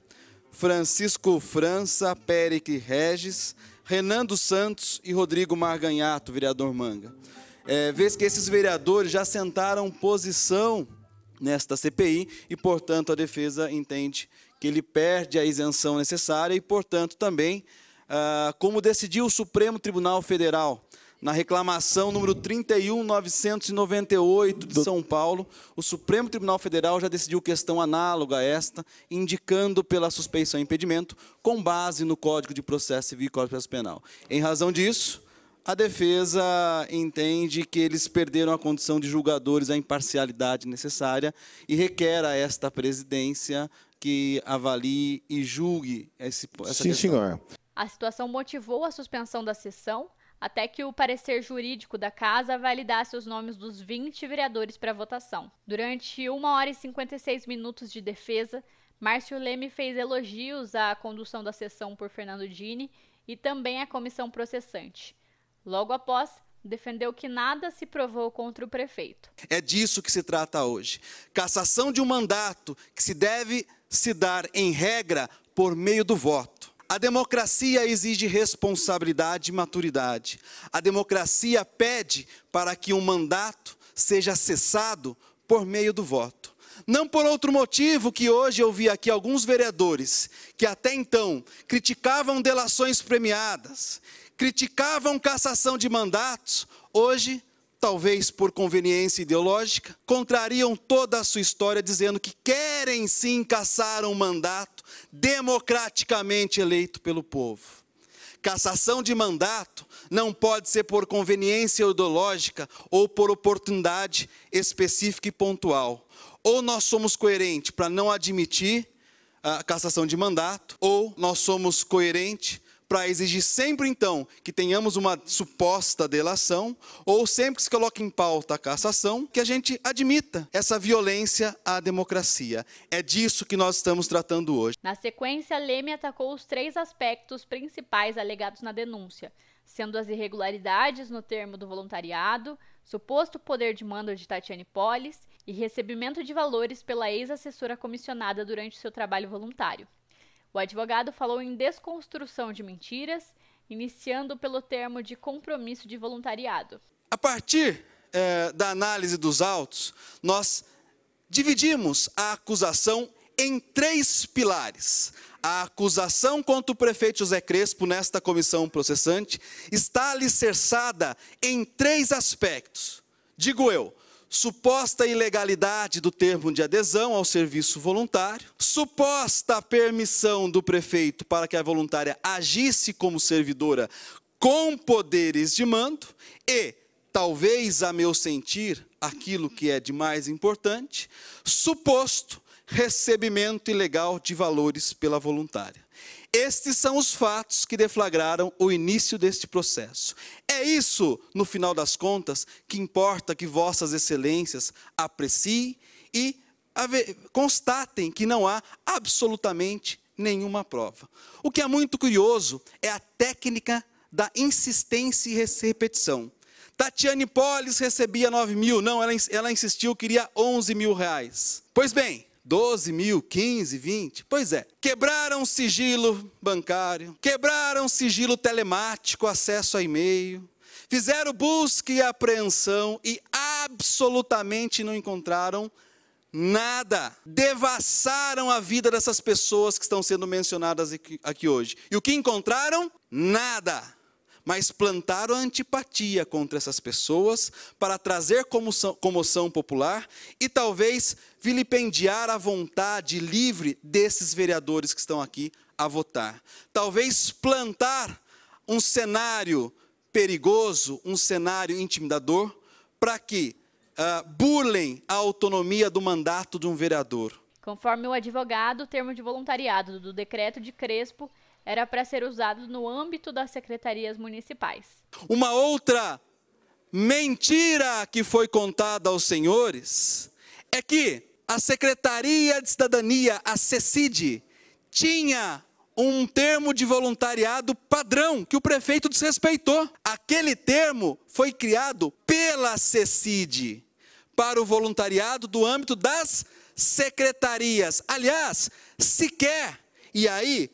Francisco França, Péric Regis, Renando Santos e Rodrigo Marganhato, vereador Manga. É, vez que esses vereadores já sentaram posição nesta CPI e, portanto, a defesa entende que ele perde a isenção necessária e, portanto, também, ah, como decidiu o Supremo Tribunal Federal na reclamação número 31998 de São Paulo, o Supremo Tribunal Federal já decidiu questão análoga a esta, indicando pela suspeição e impedimento, com base no Código de Processo Civil e Código de Processo Penal. Em razão disso, a defesa entende que eles perderam a condição de julgadores, a imparcialidade necessária e requer a esta presidência que avalie e julgue esse, essa Sim, questão. senhor. A situação motivou a suspensão da sessão até que o parecer jurídico da casa validasse os nomes dos 20 vereadores para votação. Durante 1 hora e 56 minutos de defesa, Márcio Leme fez elogios à condução da sessão por Fernando Dini e também à comissão processante. Logo após, defendeu que nada se provou contra o prefeito. É disso que se trata hoje. Cassação de um mandato que se deve se dar em regra por meio do voto. A democracia exige responsabilidade e maturidade. A democracia pede para que um mandato seja cessado por meio do voto. Não por outro motivo que hoje eu vi aqui alguns vereadores que até então criticavam delações premiadas, criticavam cassação de mandatos, hoje, talvez por conveniência ideológica, contrariam toda a sua história dizendo que querem sim cassar um mandato democraticamente eleito pelo povo. Cassação de mandato não pode ser por conveniência ideológica ou por oportunidade específica e pontual. Ou nós somos coerentes para não admitir a cassação de mandato, ou nós somos coerentes para exigir sempre então que tenhamos uma suposta delação, ou sempre que se coloque em pauta a cassação, que a gente admita essa violência à democracia. É disso que nós estamos tratando hoje. Na sequência, Leme atacou os três aspectos principais alegados na denúncia, sendo as irregularidades no termo do voluntariado, suposto poder de mando de Tatiane Polis e recebimento de valores pela ex-assessora comissionada durante seu trabalho voluntário. O advogado falou em desconstrução de mentiras, iniciando pelo termo de compromisso de voluntariado. A partir é, da análise dos autos, nós dividimos a acusação em três pilares. A acusação contra o prefeito José Crespo nesta comissão processante está alicerçada em três aspectos. Digo eu, suposta ilegalidade do termo de adesão ao serviço voluntário, suposta permissão do prefeito para que a voluntária agisse como servidora com poderes de mando e, talvez a meu sentir, aquilo que é de mais importante, suposto recebimento ilegal de valores pela voluntária. Estes são os fatos que deflagraram o início deste processo. É isso, no final das contas, que importa que vossas excelências apreciem e constatem que não há absolutamente nenhuma prova. O que é muito curioso é a técnica da insistência e repetição. Tatiane Polis recebia 9 mil, não, ela, ela insistiu, queria 11 mil reais. Pois bem, 12 mil, 15, 20. Pois é, quebraram o sigilo bancário, quebraram o sigilo telemático, acesso a e-mail, fizeram busca e apreensão e absolutamente não encontraram nada. Devassaram a vida dessas pessoas que estão sendo mencionadas aqui, aqui hoje. E o que encontraram? Nada mas plantaram antipatia contra essas pessoas para trazer comoção, comoção popular e talvez vilipendiar a vontade livre desses vereadores que estão aqui a votar. Talvez plantar um cenário perigoso, um cenário intimidador, para que uh, burlem a autonomia do mandato de um vereador. Conforme o advogado, o termo de voluntariado do decreto de Crespo era para ser usado no âmbito das secretarias municipais. Uma outra mentira que foi contada aos senhores é que a Secretaria de Cidadania, a CECID, tinha um termo de voluntariado padrão que o prefeito desrespeitou. Aquele termo foi criado pela CECID para o voluntariado do âmbito das secretarias. Aliás, sequer, e aí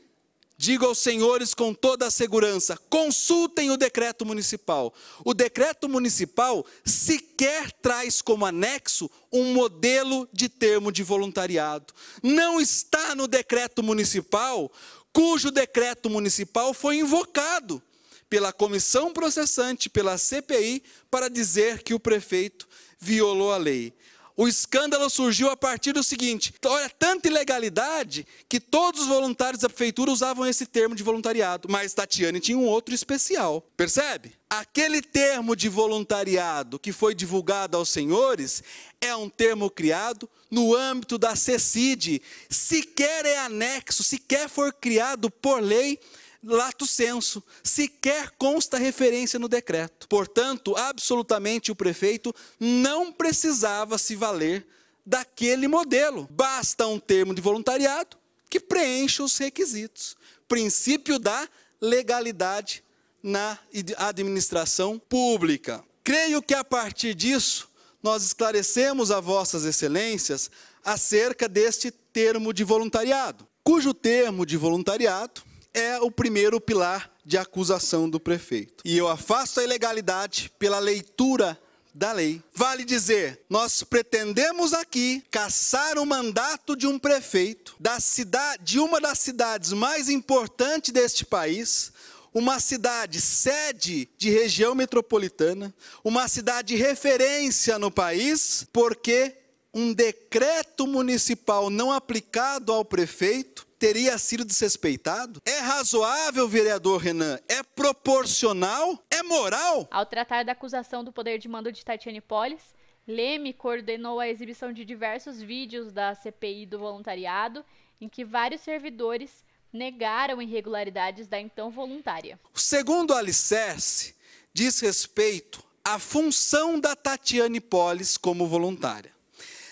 Digo aos senhores com toda a segurança: consultem o decreto municipal. O decreto municipal sequer traz como anexo um modelo de termo de voluntariado. Não está no decreto municipal, cujo decreto municipal foi invocado pela comissão processante, pela CPI, para dizer que o prefeito violou a lei. O escândalo surgiu a partir do seguinte: olha, tanta ilegalidade que todos os voluntários da prefeitura usavam esse termo de voluntariado, mas Tatiane tinha um outro especial. Percebe? Aquele termo de voluntariado que foi divulgado aos senhores é um termo criado no âmbito da CECID, sequer é anexo, sequer foi criado por lei lato senso, sequer consta referência no decreto. Portanto, absolutamente o prefeito não precisava se valer daquele modelo. Basta um termo de voluntariado que preencha os requisitos. Princípio da legalidade na administração pública. Creio que a partir disso nós esclarecemos a vossas excelências acerca deste termo de voluntariado, cujo termo de voluntariado é o primeiro pilar de acusação do prefeito. E eu afasto a ilegalidade pela leitura da lei. Vale dizer, nós pretendemos aqui caçar o mandato de um prefeito da cidade, de uma das cidades mais importantes deste país, uma cidade sede de região metropolitana, uma cidade referência no país, porque um decreto municipal não aplicado ao prefeito teria sido desrespeitado? É razoável, vereador Renan? É proporcional? É moral? Ao tratar da acusação do poder de mando de Tatiane Polis, Leme coordenou a exibição de diversos vídeos da CPI do voluntariado, em que vários servidores negaram irregularidades da então voluntária. O segundo alicerce diz respeito à função da Tatiane Polis como voluntária.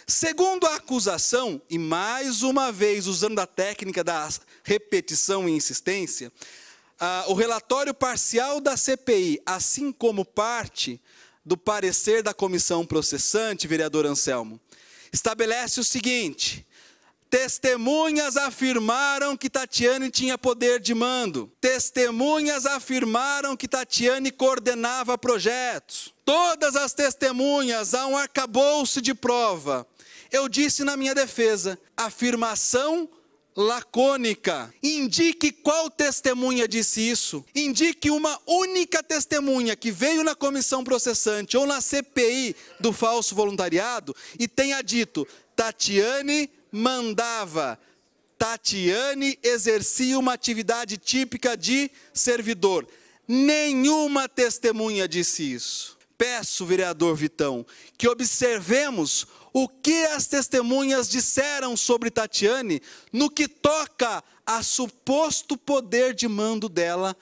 Segundo a acusação, e mais uma vez usando a técnica da repetição e insistência, ah, o relatório parcial da CPI, assim como parte do parecer da comissão processante, vereador Anselmo, estabelece o seguinte: Testemunhas afirmaram que Tatiane tinha poder de mando. Testemunhas afirmaram que Tatiane coordenava projetos. Todas as testemunhas há um arcabouço de prova eu disse na minha defesa: afirmação lacônica. Indique qual testemunha disse isso. Indique uma única testemunha que veio na comissão processante ou na CPI do falso voluntariado e tenha dito: Tatiane mandava. Tatiane exercia uma atividade típica de servidor. Nenhuma testemunha disse isso. Peço, vereador Vitão, que observemos o que as testemunhas disseram sobre Tatiane no que toca a suposto poder de mando dela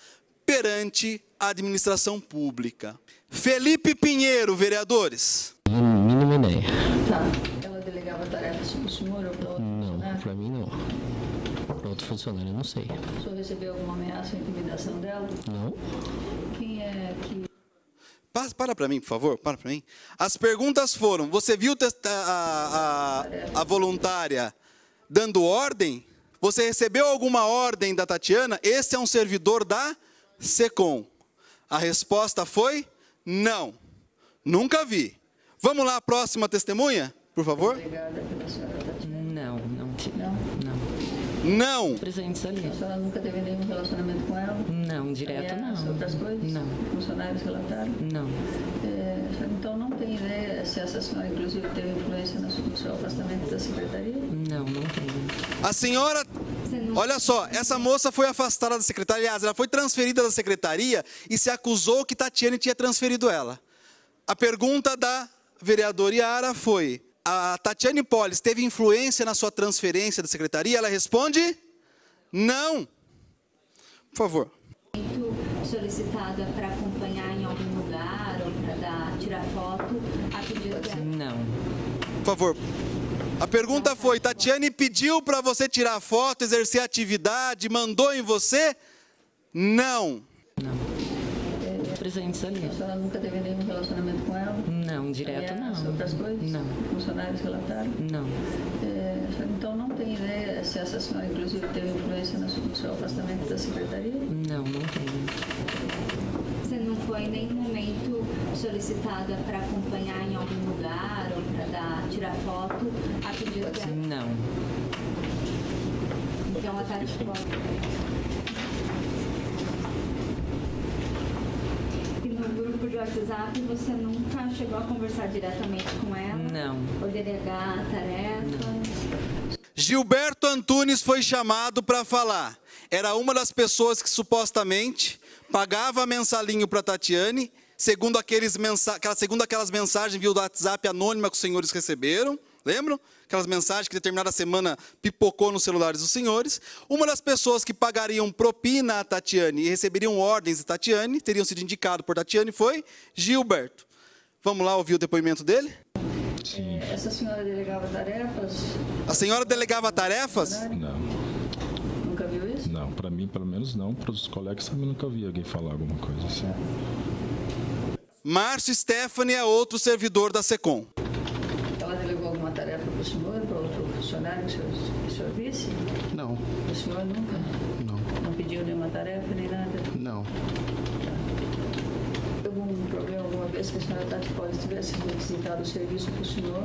perante a administração pública. Felipe Pinheiro, vereadores. Mínima ideia. Tá. Ela delegava tarefas para o senhor ou para outro Não, para mim não. Para outro funcionário, eu não sei. O senhor recebeu alguma ameaça ou intimidação dela? Não. Quem é que para para mim, por favor, para para mim. As perguntas foram: você viu a, a, a, voluntária dando ordem? Você recebeu alguma ordem da Tatiana? Esse é um servidor da SECOM. A resposta foi: não, nunca vi. Vamos lá, próxima testemunha, por favor. Não. Não. Não. Presentes ali. A senhora nunca teve nenhum relacionamento com ela? Não, direto Ameaça, não. outras coisas? Não. Funcionários relataram? Não. É, então não tem ideia se essa senhora, inclusive, teve influência no seu afastamento da secretaria? Não, não tenho. A senhora. Olha só, essa moça foi afastada da secretaria. Aliás, ela foi transferida da secretaria e se acusou que Tatiane tinha transferido ela. A pergunta da vereadora Yara foi: a Tatiane Polis teve influência na sua transferência da secretaria? Ela responde: não. Por favor. Solicitada para acompanhar em algum lugar ou para tirar foto, a pedido dela? Não. Por favor. A pergunta foi: Tatiane pediu para você tirar foto, exercer atividade, mandou em você? Não. Presentes ali. A senhora nunca teve nenhum relacionamento? Não, direto não. outras coisas? Não. Funcionários relataram? Não. É, então não tem ideia se essa senhora, inclusive, teve influência no seu afastamento da secretaria? Não, não tenho. Você não foi em nenhum momento solicitada para acompanhar em algum lugar ou para tirar foto, a pedido dela? Não. Então a Tati pode. E no grupo de WhatsApp você nunca chegou a conversar diretamente com ela? Não. Ou delegar tarefas? Gilberto Antunes foi chamado para falar. Era uma das pessoas que supostamente pagava mensalinho para Tatiane, segundo, aqueles mensa segundo aquelas mensagens via do WhatsApp anônima que os senhores receberam, Lembram? Aquelas mensagens que determinada semana pipocou nos celulares dos senhores. Uma das pessoas que pagariam propina a Tatiane e receberiam ordens de Tatiane, teriam sido indicado por Tatiane, foi Gilberto. Vamos lá ouvir o depoimento dele? Sim. Essa senhora delegava tarefas? A senhora delegava tarefas? Não. Nunca viu isso? Não, para mim, pelo menos não. Para os colegas também nunca vi alguém falar alguma coisa assim. Márcio Stephanie é outro servidor da SECOM. Ela delegou alguma tarefa para o senhor, para outro funcionário que o senhor, que o senhor visse? Não. O senhor nunca? Não. Não pediu nenhuma tarefa nem nada? Não. Algum problema alguma vez que a senhora Tati Poli tivesse solicitado o serviço para o senhor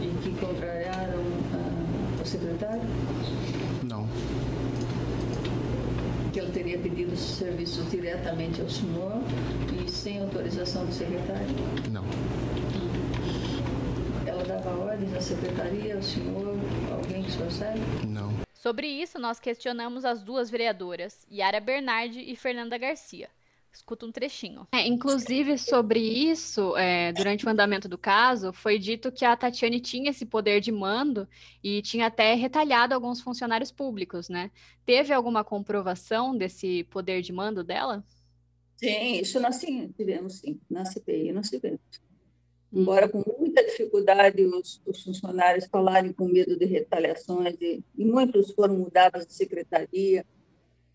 e que contrariaram a, o secretário? Não. Que ele teria pedido os serviços diretamente ao senhor e sem autorização do secretário? Não. Dava ordens à secretaria, ao senhor, alguém que o senhor sabe? Não. Sobre isso, nós questionamos as duas vereadoras, Yara Bernardi e Fernanda Garcia. Escuta um trechinho. É, inclusive, sobre isso, é, durante o andamento do caso, foi dito que a Tatiane tinha esse poder de mando e tinha até retalhado alguns funcionários públicos, né? Teve alguma comprovação desse poder de mando dela? Sim, isso nós sim, tivemos sim, na CPI nós tivemos. Embora com muita dificuldade os, os funcionários falarem com medo de retaliações, e, e muitos foram mudados de secretaria,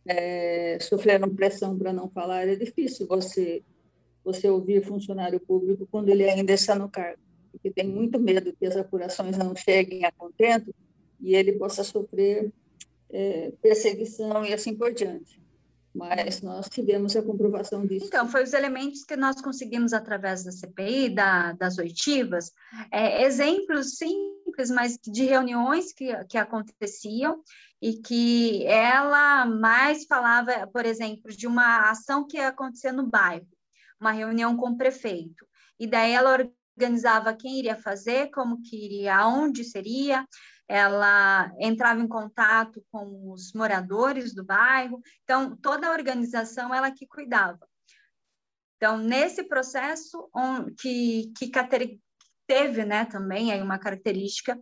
é, sofreram pressão para não falar, é difícil você você ouvir funcionário público quando ele ainda está no cargo, porque tem muito medo que as apurações não cheguem a contento e ele possa sofrer é, perseguição e assim por diante. Mas nós tivemos a comprovação disso. Então, foi os elementos que nós conseguimos através da CPI, da, das oitivas, é, exemplos simples, mas de reuniões que, que aconteciam e que ela mais falava, por exemplo, de uma ação que ia acontecer no bairro, uma reunião com o prefeito. E daí ela organizava quem iria fazer, como que iria, aonde seria, ela entrava em contato com os moradores do bairro, então toda a organização ela que cuidava. Então, nesse processo on, que, que teve né, também aí uma característica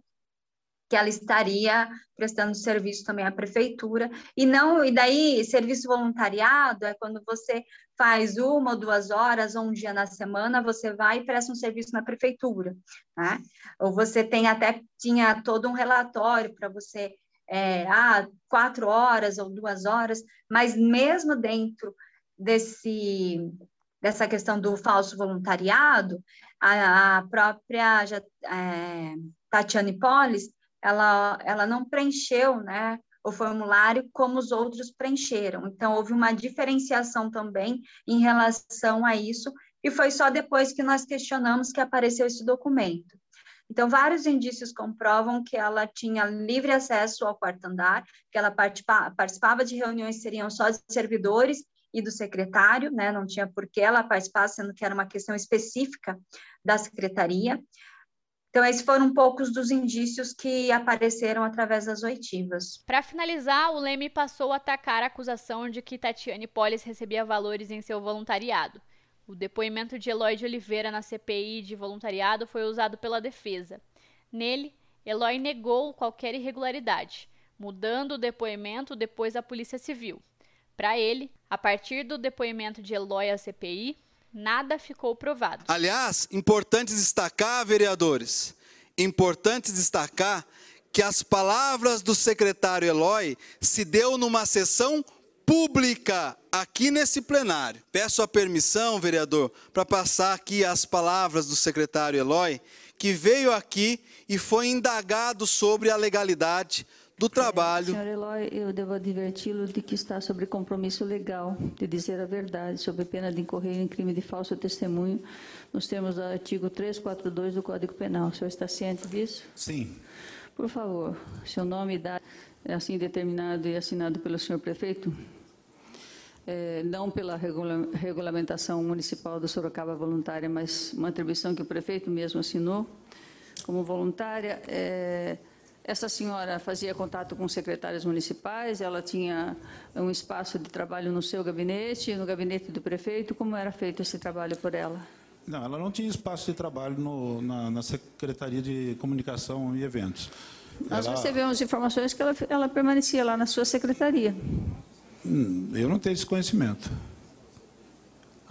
que ela estaria prestando serviço também à prefeitura e não e daí serviço voluntariado é quando você faz uma ou duas horas ou um dia na semana você vai e presta um serviço na prefeitura né? Ou você tem até tinha todo um relatório para você é, ah, quatro horas ou duas horas mas mesmo dentro desse dessa questão do falso voluntariado a, a própria é, Tatiane Polis ela, ela não preencheu né, o formulário como os outros preencheram. Então, houve uma diferenciação também em relação a isso, e foi só depois que nós questionamos que apareceu esse documento. Então, vários indícios comprovam que ela tinha livre acesso ao quarto andar, que ela participa, participava de reuniões que seriam só de servidores e do secretário, né? não tinha por que ela participar, sendo que era uma questão específica da secretaria. Então, esses foram poucos dos indícios que apareceram através das oitivas. Para finalizar, o Leme passou a atacar a acusação de que Tatiane Polis recebia valores em seu voluntariado. O depoimento de Eloy de Oliveira na CPI de voluntariado foi usado pela defesa. Nele, Eloy negou qualquer irregularidade, mudando o depoimento depois da Polícia Civil. Para ele, a partir do depoimento de Eloy à CPI, nada ficou provado. Aliás, importante destacar, vereadores, importante destacar que as palavras do secretário Eloy se deu numa sessão pública aqui nesse plenário. Peço a permissão, vereador, para passar aqui as palavras do secretário Eloy, que veio aqui e foi indagado sobre a legalidade do trabalho. Senhor Eloy, eu devo adverti-lo de que está sobre compromisso legal de dizer a verdade, sob pena de incorrer em crime de falso testemunho, nos termos do artigo 342 do Código Penal. O senhor está ciente disso? Sim. Por favor, seu nome e idade é assim determinado e assinado pelo senhor prefeito? É, não pela regula regulamentação municipal do Sorocaba voluntária, mas uma atribuição que o prefeito mesmo assinou como voluntária. É, essa senhora fazia contato com secretários municipais, ela tinha um espaço de trabalho no seu gabinete, no gabinete do prefeito. Como era feito esse trabalho por ela? Não, ela não tinha espaço de trabalho no, na, na, Secretaria de Comunicação e Eventos. Nós ela... recebemos informações que ela, ela permanecia lá na sua secretaria. Hum, eu não tenho esse conhecimento.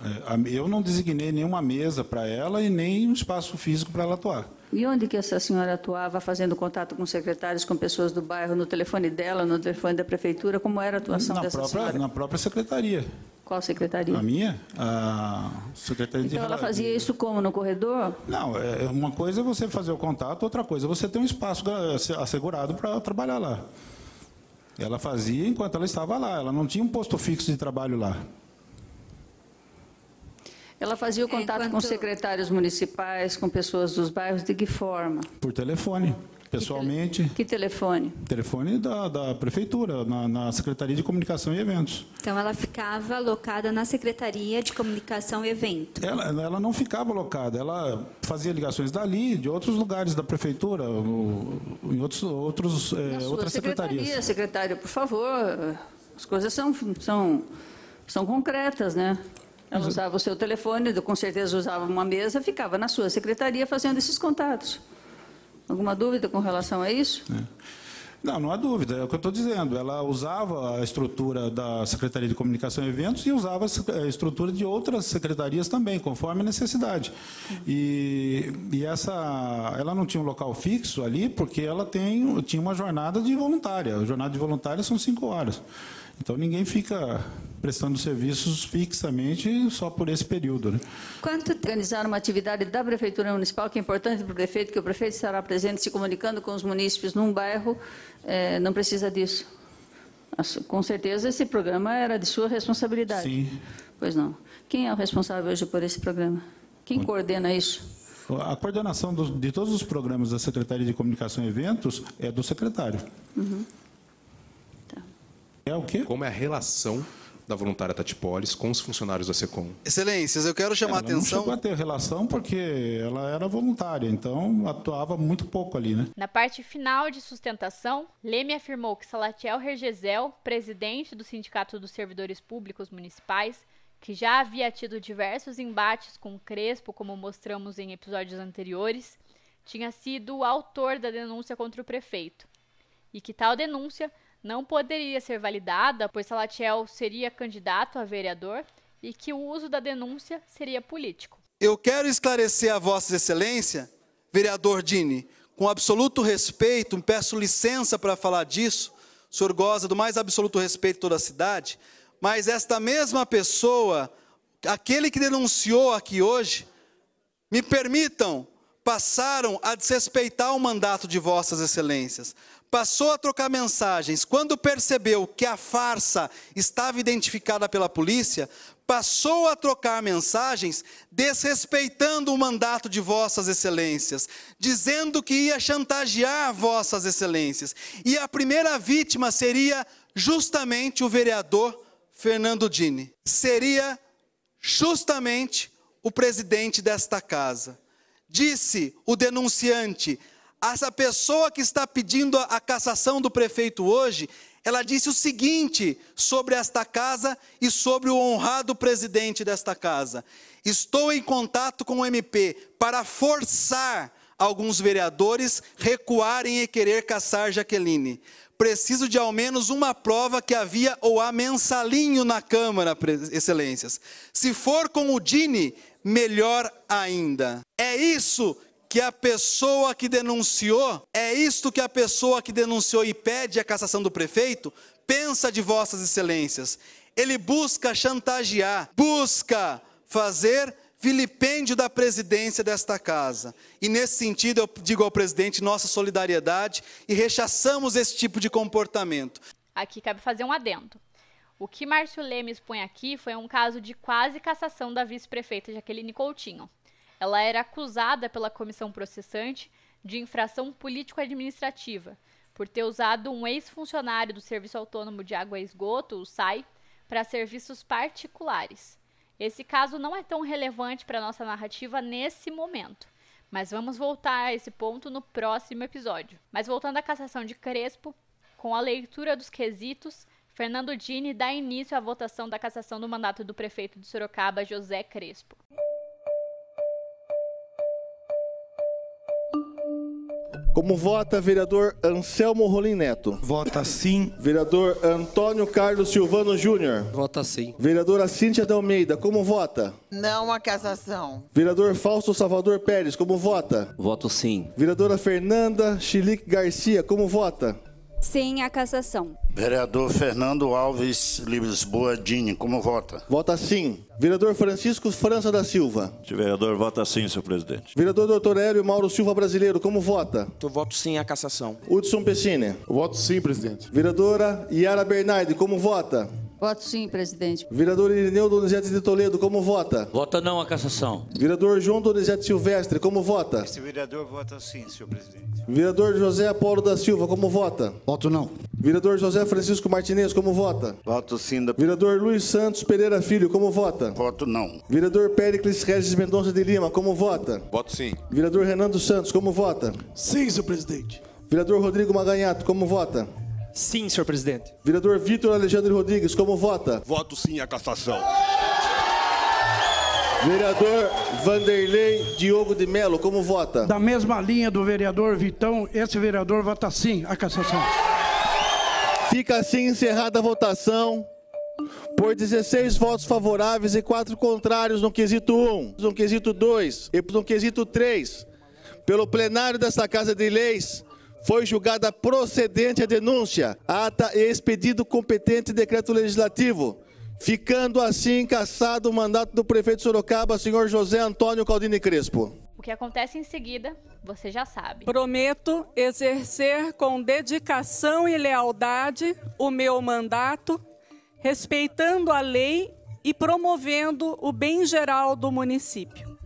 É, eu não designei nenhuma mesa para ela e nem um espaço físico para ela atuar. E onde que essa senhora atuava, fazendo contato com secretários, com pessoas do bairro, no telefone dela, no telefone da prefeitura? Como era a atuação na dessa própria, senhora? Na própria secretaria. Qual secretaria? A minha? A secretaria então de... ela fazia isso como, no corredor? Não, é, uma coisa é você fazer o contato, outra coisa é você ter um espaço assegurado para trabalhar lá. Ela fazia enquanto ela estava lá, ela não tinha um posto fixo de trabalho lá. Ela fazia o contato Enquanto... com secretários municipais, com pessoas dos bairros, de que forma? Por telefone, pessoalmente. Que, te... que telefone? Telefone da, da prefeitura, na, na, Secretaria de Comunicação e Eventos. Então ela ficava alocada na Secretaria de Comunicação e Eventos? Ela, ela não ficava alocada, ela fazia ligações dali, de outros lugares da prefeitura, em outros, outros, é, outras secretarias. Secretaria, secretário, por favor, as coisas são, são, são concretas, né? Ela usava o seu telefone, com certeza usava uma mesa, ficava na sua secretaria fazendo esses contatos. Alguma dúvida com relação a isso? É. Não, não há dúvida, é o que eu estou dizendo. Ela usava a estrutura da Secretaria de Comunicação e Eventos e usava a estrutura de outras secretarias também, conforme a necessidade. E, e essa, ela não tinha um local fixo ali, porque ela tem, tinha uma jornada de voluntária. A jornada de voluntária são cinco horas. Então ninguém fica prestando serviços fixamente só por esse período. Né? Quanto organizar uma atividade da Prefeitura Municipal, que é importante para o prefeito, que o prefeito estará presente se comunicando com os munícipes num bairro, é, não precisa disso. Com certeza esse programa era de sua responsabilidade. Sim. Pois não. Quem é o responsável hoje por esse programa? Quem coordena isso? A coordenação do, de todos os programas da Secretaria de Comunicação e Eventos é do secretário. Uhum. Tá. É o quê? Como é a relação da voluntária Tati Polis com os funcionários da SECOM. Excelências, eu quero chamar ela a atenção. Não chegou a ter relação porque ela era voluntária, então atuava muito pouco ali, né? Na parte final de sustentação, Leme afirmou que Salatiel Regesel, presidente do Sindicato dos Servidores Públicos Municipais, que já havia tido diversos embates com Crespo, como mostramos em episódios anteriores, tinha sido o autor da denúncia contra o prefeito. E que tal denúncia não poderia ser validada, pois Salatiel seria candidato a vereador e que o uso da denúncia seria político. Eu quero esclarecer a Vossa Excelência, vereador Dini, com absoluto respeito, peço licença para falar disso, o senhor goza do mais absoluto respeito de toda a cidade, mas esta mesma pessoa, aquele que denunciou aqui hoje, me permitam, passaram a desrespeitar o mandato de Vossas Excelências passou a trocar mensagens. Quando percebeu que a farsa estava identificada pela polícia, passou a trocar mensagens desrespeitando o mandato de vossas excelências, dizendo que ia chantagear vossas excelências. E a primeira vítima seria justamente o vereador Fernando Dini. Seria justamente o presidente desta casa. Disse o denunciante: essa pessoa que está pedindo a cassação do prefeito hoje, ela disse o seguinte sobre esta casa e sobre o honrado presidente desta casa: Estou em contato com o MP para forçar alguns vereadores recuarem e querer caçar Jaqueline. Preciso de ao menos uma prova que havia ou há mensalinho na Câmara, excelências. Se for com o Dini, melhor ainda. É isso que a pessoa que denunciou, é isto que a pessoa que denunciou e pede a cassação do prefeito, pensa de vossas excelências. Ele busca chantagear, busca fazer vilipêndio da presidência desta casa. E nesse sentido eu digo ao presidente nossa solidariedade e rechaçamos esse tipo de comportamento. Aqui cabe fazer um adendo. O que Márcio Lemes põe aqui foi um caso de quase cassação da vice-prefeita Jaqueline Coutinho. Ela era acusada pela comissão processante de infração político-administrativa por ter usado um ex-funcionário do Serviço Autônomo de Água e Esgoto, o SAI, para serviços particulares. Esse caso não é tão relevante para nossa narrativa nesse momento, mas vamos voltar a esse ponto no próximo episódio. Mas voltando à cassação de Crespo, com a leitura dos quesitos, Fernando Dini dá início à votação da cassação do mandato do prefeito de Sorocaba, José Crespo. Como vota vereador Anselmo Rolim Neto? Vota sim. Vereador Antônio Carlos Silvano Júnior? Vota sim. Vereadora Cíntia de Almeida, como vota? Não a cassação. Vereador Fausto Salvador Pérez, como vota? Voto sim. Vereadora Fernanda Chilique Garcia, como vota? Sim a cassação. Vereador Fernando Alves Lisboa Dini, como vota? Vota sim. Vereador Francisco França da Silva. O vereador vota sim, senhor presidente. Vereador Dr. Hélio Mauro Silva Brasileiro, como vota? Eu voto sim a cassação. Hudson Pessini. Voto sim, presidente. Vereadora Yara Bernardi, como vota? Voto sim, presidente. Vereador Irineu Donizete de Toledo, como vota? Vota não a cassação. Vereador João Donizete Silvestre, como vota? Esse vereador vota sim, senhor presidente. Vereador José Apolo da Silva, como vota? Voto não. Vereador José Francisco Martinez, como vota? Voto sim. Da... Vereador Luiz Santos Pereira Filho, como vota? Voto não. Vereador Péricles Regis Mendonça de Lima, como vota? Voto sim. Vereador Renan dos Santos, como vota? Sim, senhor presidente. Vereador Rodrigo Maganhato, como vota? Sim, senhor presidente. Vereador Vitor Alexandre Rodrigues, como vota? Voto sim a cassação. Vereador Vanderlei Diogo de Melo, como vota? Da mesma linha do vereador Vitão, esse vereador vota sim a cassação. Fica assim encerrada a votação. Por 16 votos favoráveis e 4 contrários no quesito 1, no quesito 2 e no quesito 3, pelo plenário desta Casa de Leis, foi julgada procedente a denúncia, ata e expedido competente decreto legislativo, ficando assim cassado o mandato do prefeito de Sorocaba, senhor José Antônio Caldini Crespo. O que acontece em seguida, você já sabe. Prometo exercer com dedicação e lealdade o meu mandato, respeitando a lei e promovendo o bem geral do município.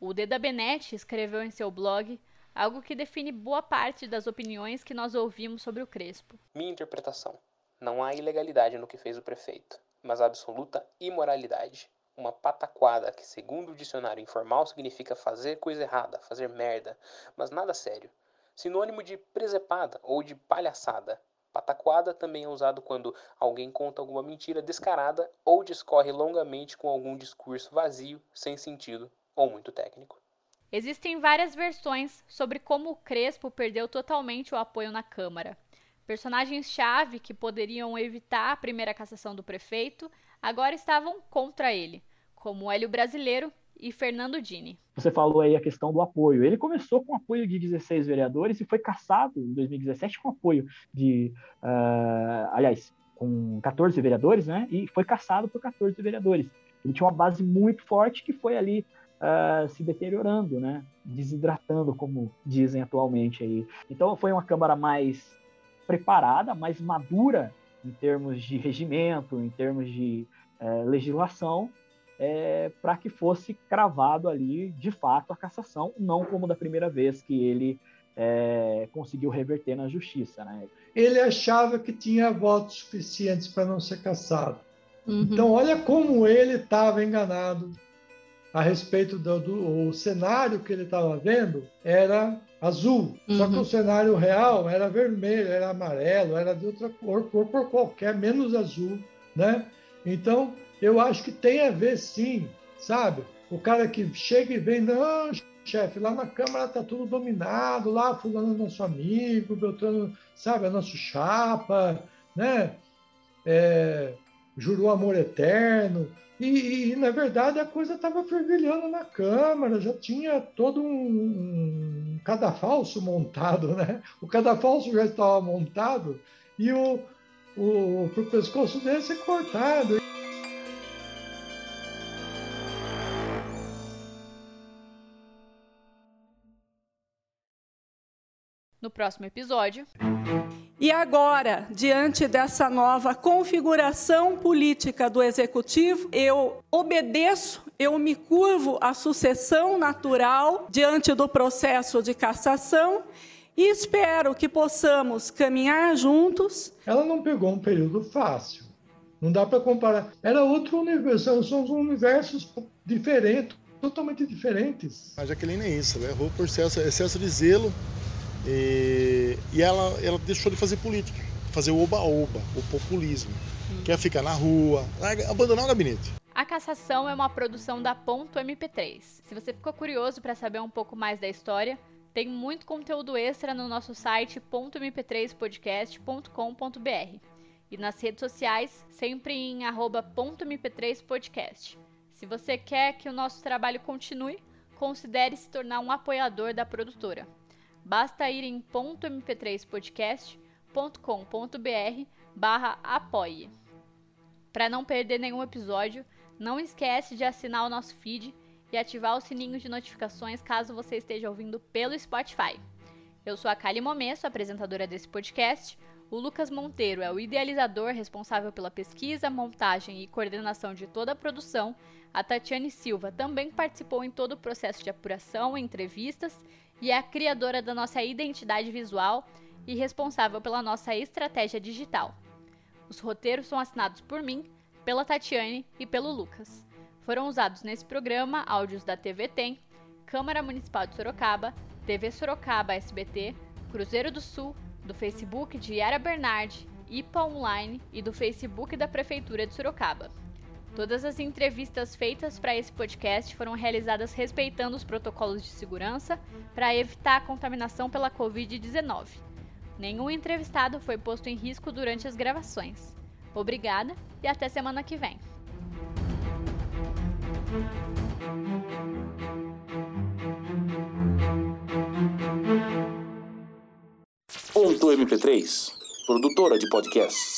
O Deda Benetti escreveu em seu blog algo que define boa parte das opiniões que nós ouvimos sobre o Crespo. Minha interpretação: não há ilegalidade no que fez o prefeito, mas absoluta imoralidade. Uma pataquada que, segundo o dicionário informal, significa fazer coisa errada, fazer merda, mas nada sério. Sinônimo de presepada ou de palhaçada. Pataquada também é usado quando alguém conta alguma mentira descarada ou discorre longamente com algum discurso vazio, sem sentido ou muito técnico. Existem várias versões sobre como o Crespo perdeu totalmente o apoio na Câmara. Personagens-chave que poderiam evitar a primeira cassação do prefeito agora estavam contra ele, como Hélio Brasileiro e Fernando Dini. Você falou aí a questão do apoio. Ele começou com apoio de 16 vereadores e foi cassado em 2017 com apoio de, uh, aliás, com 14 vereadores, né? E foi cassado por 14 vereadores. Ele tinha uma base muito forte que foi ali uh, se deteriorando, né? Desidratando, como dizem atualmente aí. Então foi uma Câmara mais preparada, mais madura em termos de regimento, em termos de uh, legislação, é, para que fosse cravado ali, de fato, a cassação, não como da primeira vez que ele é, conseguiu reverter na justiça. Né? Ele achava que tinha votos suficientes para não ser cassado. Uhum. Então, olha como ele estava enganado a respeito do, do cenário que ele estava vendo era azul, uhum. só que o cenário real era vermelho, era amarelo, era de outra cor, cor por qualquer, menos azul, né? Então, eu acho que tem a ver sim, sabe? O cara que chega e vem, não, chefe, lá na Câmara tá tudo dominado, lá fulano é nosso amigo, Beltrano, sabe, é nosso chapa, né? É, jurou amor eterno. E, e, na verdade a coisa estava fervilhando na Câmara, já tinha todo um, um cadafalso montado, né? O cadafalso já estava montado e o, o, o pescoço dele ser cortado. No próximo episódio. E agora, diante dessa nova configuração política do executivo, eu obedeço, eu me curvo à sucessão natural diante do processo de cassação e espero que possamos caminhar juntos. Ela não pegou um período fácil. Não dá para comparar. Era outro universo, são universos diferentes, totalmente diferentes. A Jaqueline é isso, ela errou por excesso, excesso de zelo e, e ela, ela deixou de fazer política, fazer o oba-oba, o populismo. Hum. Quer ficar na rua, abandonar o gabinete. A Cassação é uma produção da Ponto MP3. Se você ficou curioso para saber um pouco mais da história, Tem muito conteúdo extra no nosso site .mp3podcast.com.br e nas redes sociais, sempre em .mp3podcast. Se você quer que o nosso trabalho continue, considere se tornar um apoiador da produtora. Basta ir em .mp3podcast.com.br barra apoie. Para não perder nenhum episódio, não esquece de assinar o nosso feed e ativar o sininho de notificações caso você esteja ouvindo pelo Spotify. Eu sou a Kali Momesso, apresentadora desse podcast. O Lucas Monteiro é o idealizador responsável pela pesquisa, montagem e coordenação de toda a produção. A Tatiane Silva também participou em todo o processo de apuração, entrevistas e é a criadora da nossa identidade visual e responsável pela nossa estratégia digital. Os roteiros são assinados por mim, pela Tatiane e pelo Lucas. Foram usados nesse programa áudios da TV Tem, Câmara Municipal de Sorocaba, TV Sorocaba SBT, Cruzeiro do Sul, do Facebook de Yara Bernardi, IPA Online e do Facebook da Prefeitura de Sorocaba. Todas as entrevistas feitas para esse podcast foram realizadas respeitando os protocolos de segurança para evitar a contaminação pela Covid-19. Nenhum entrevistado foi posto em risco durante as gravações. Obrigada e até semana que vem. Ponto MP3, produtora de podcasts.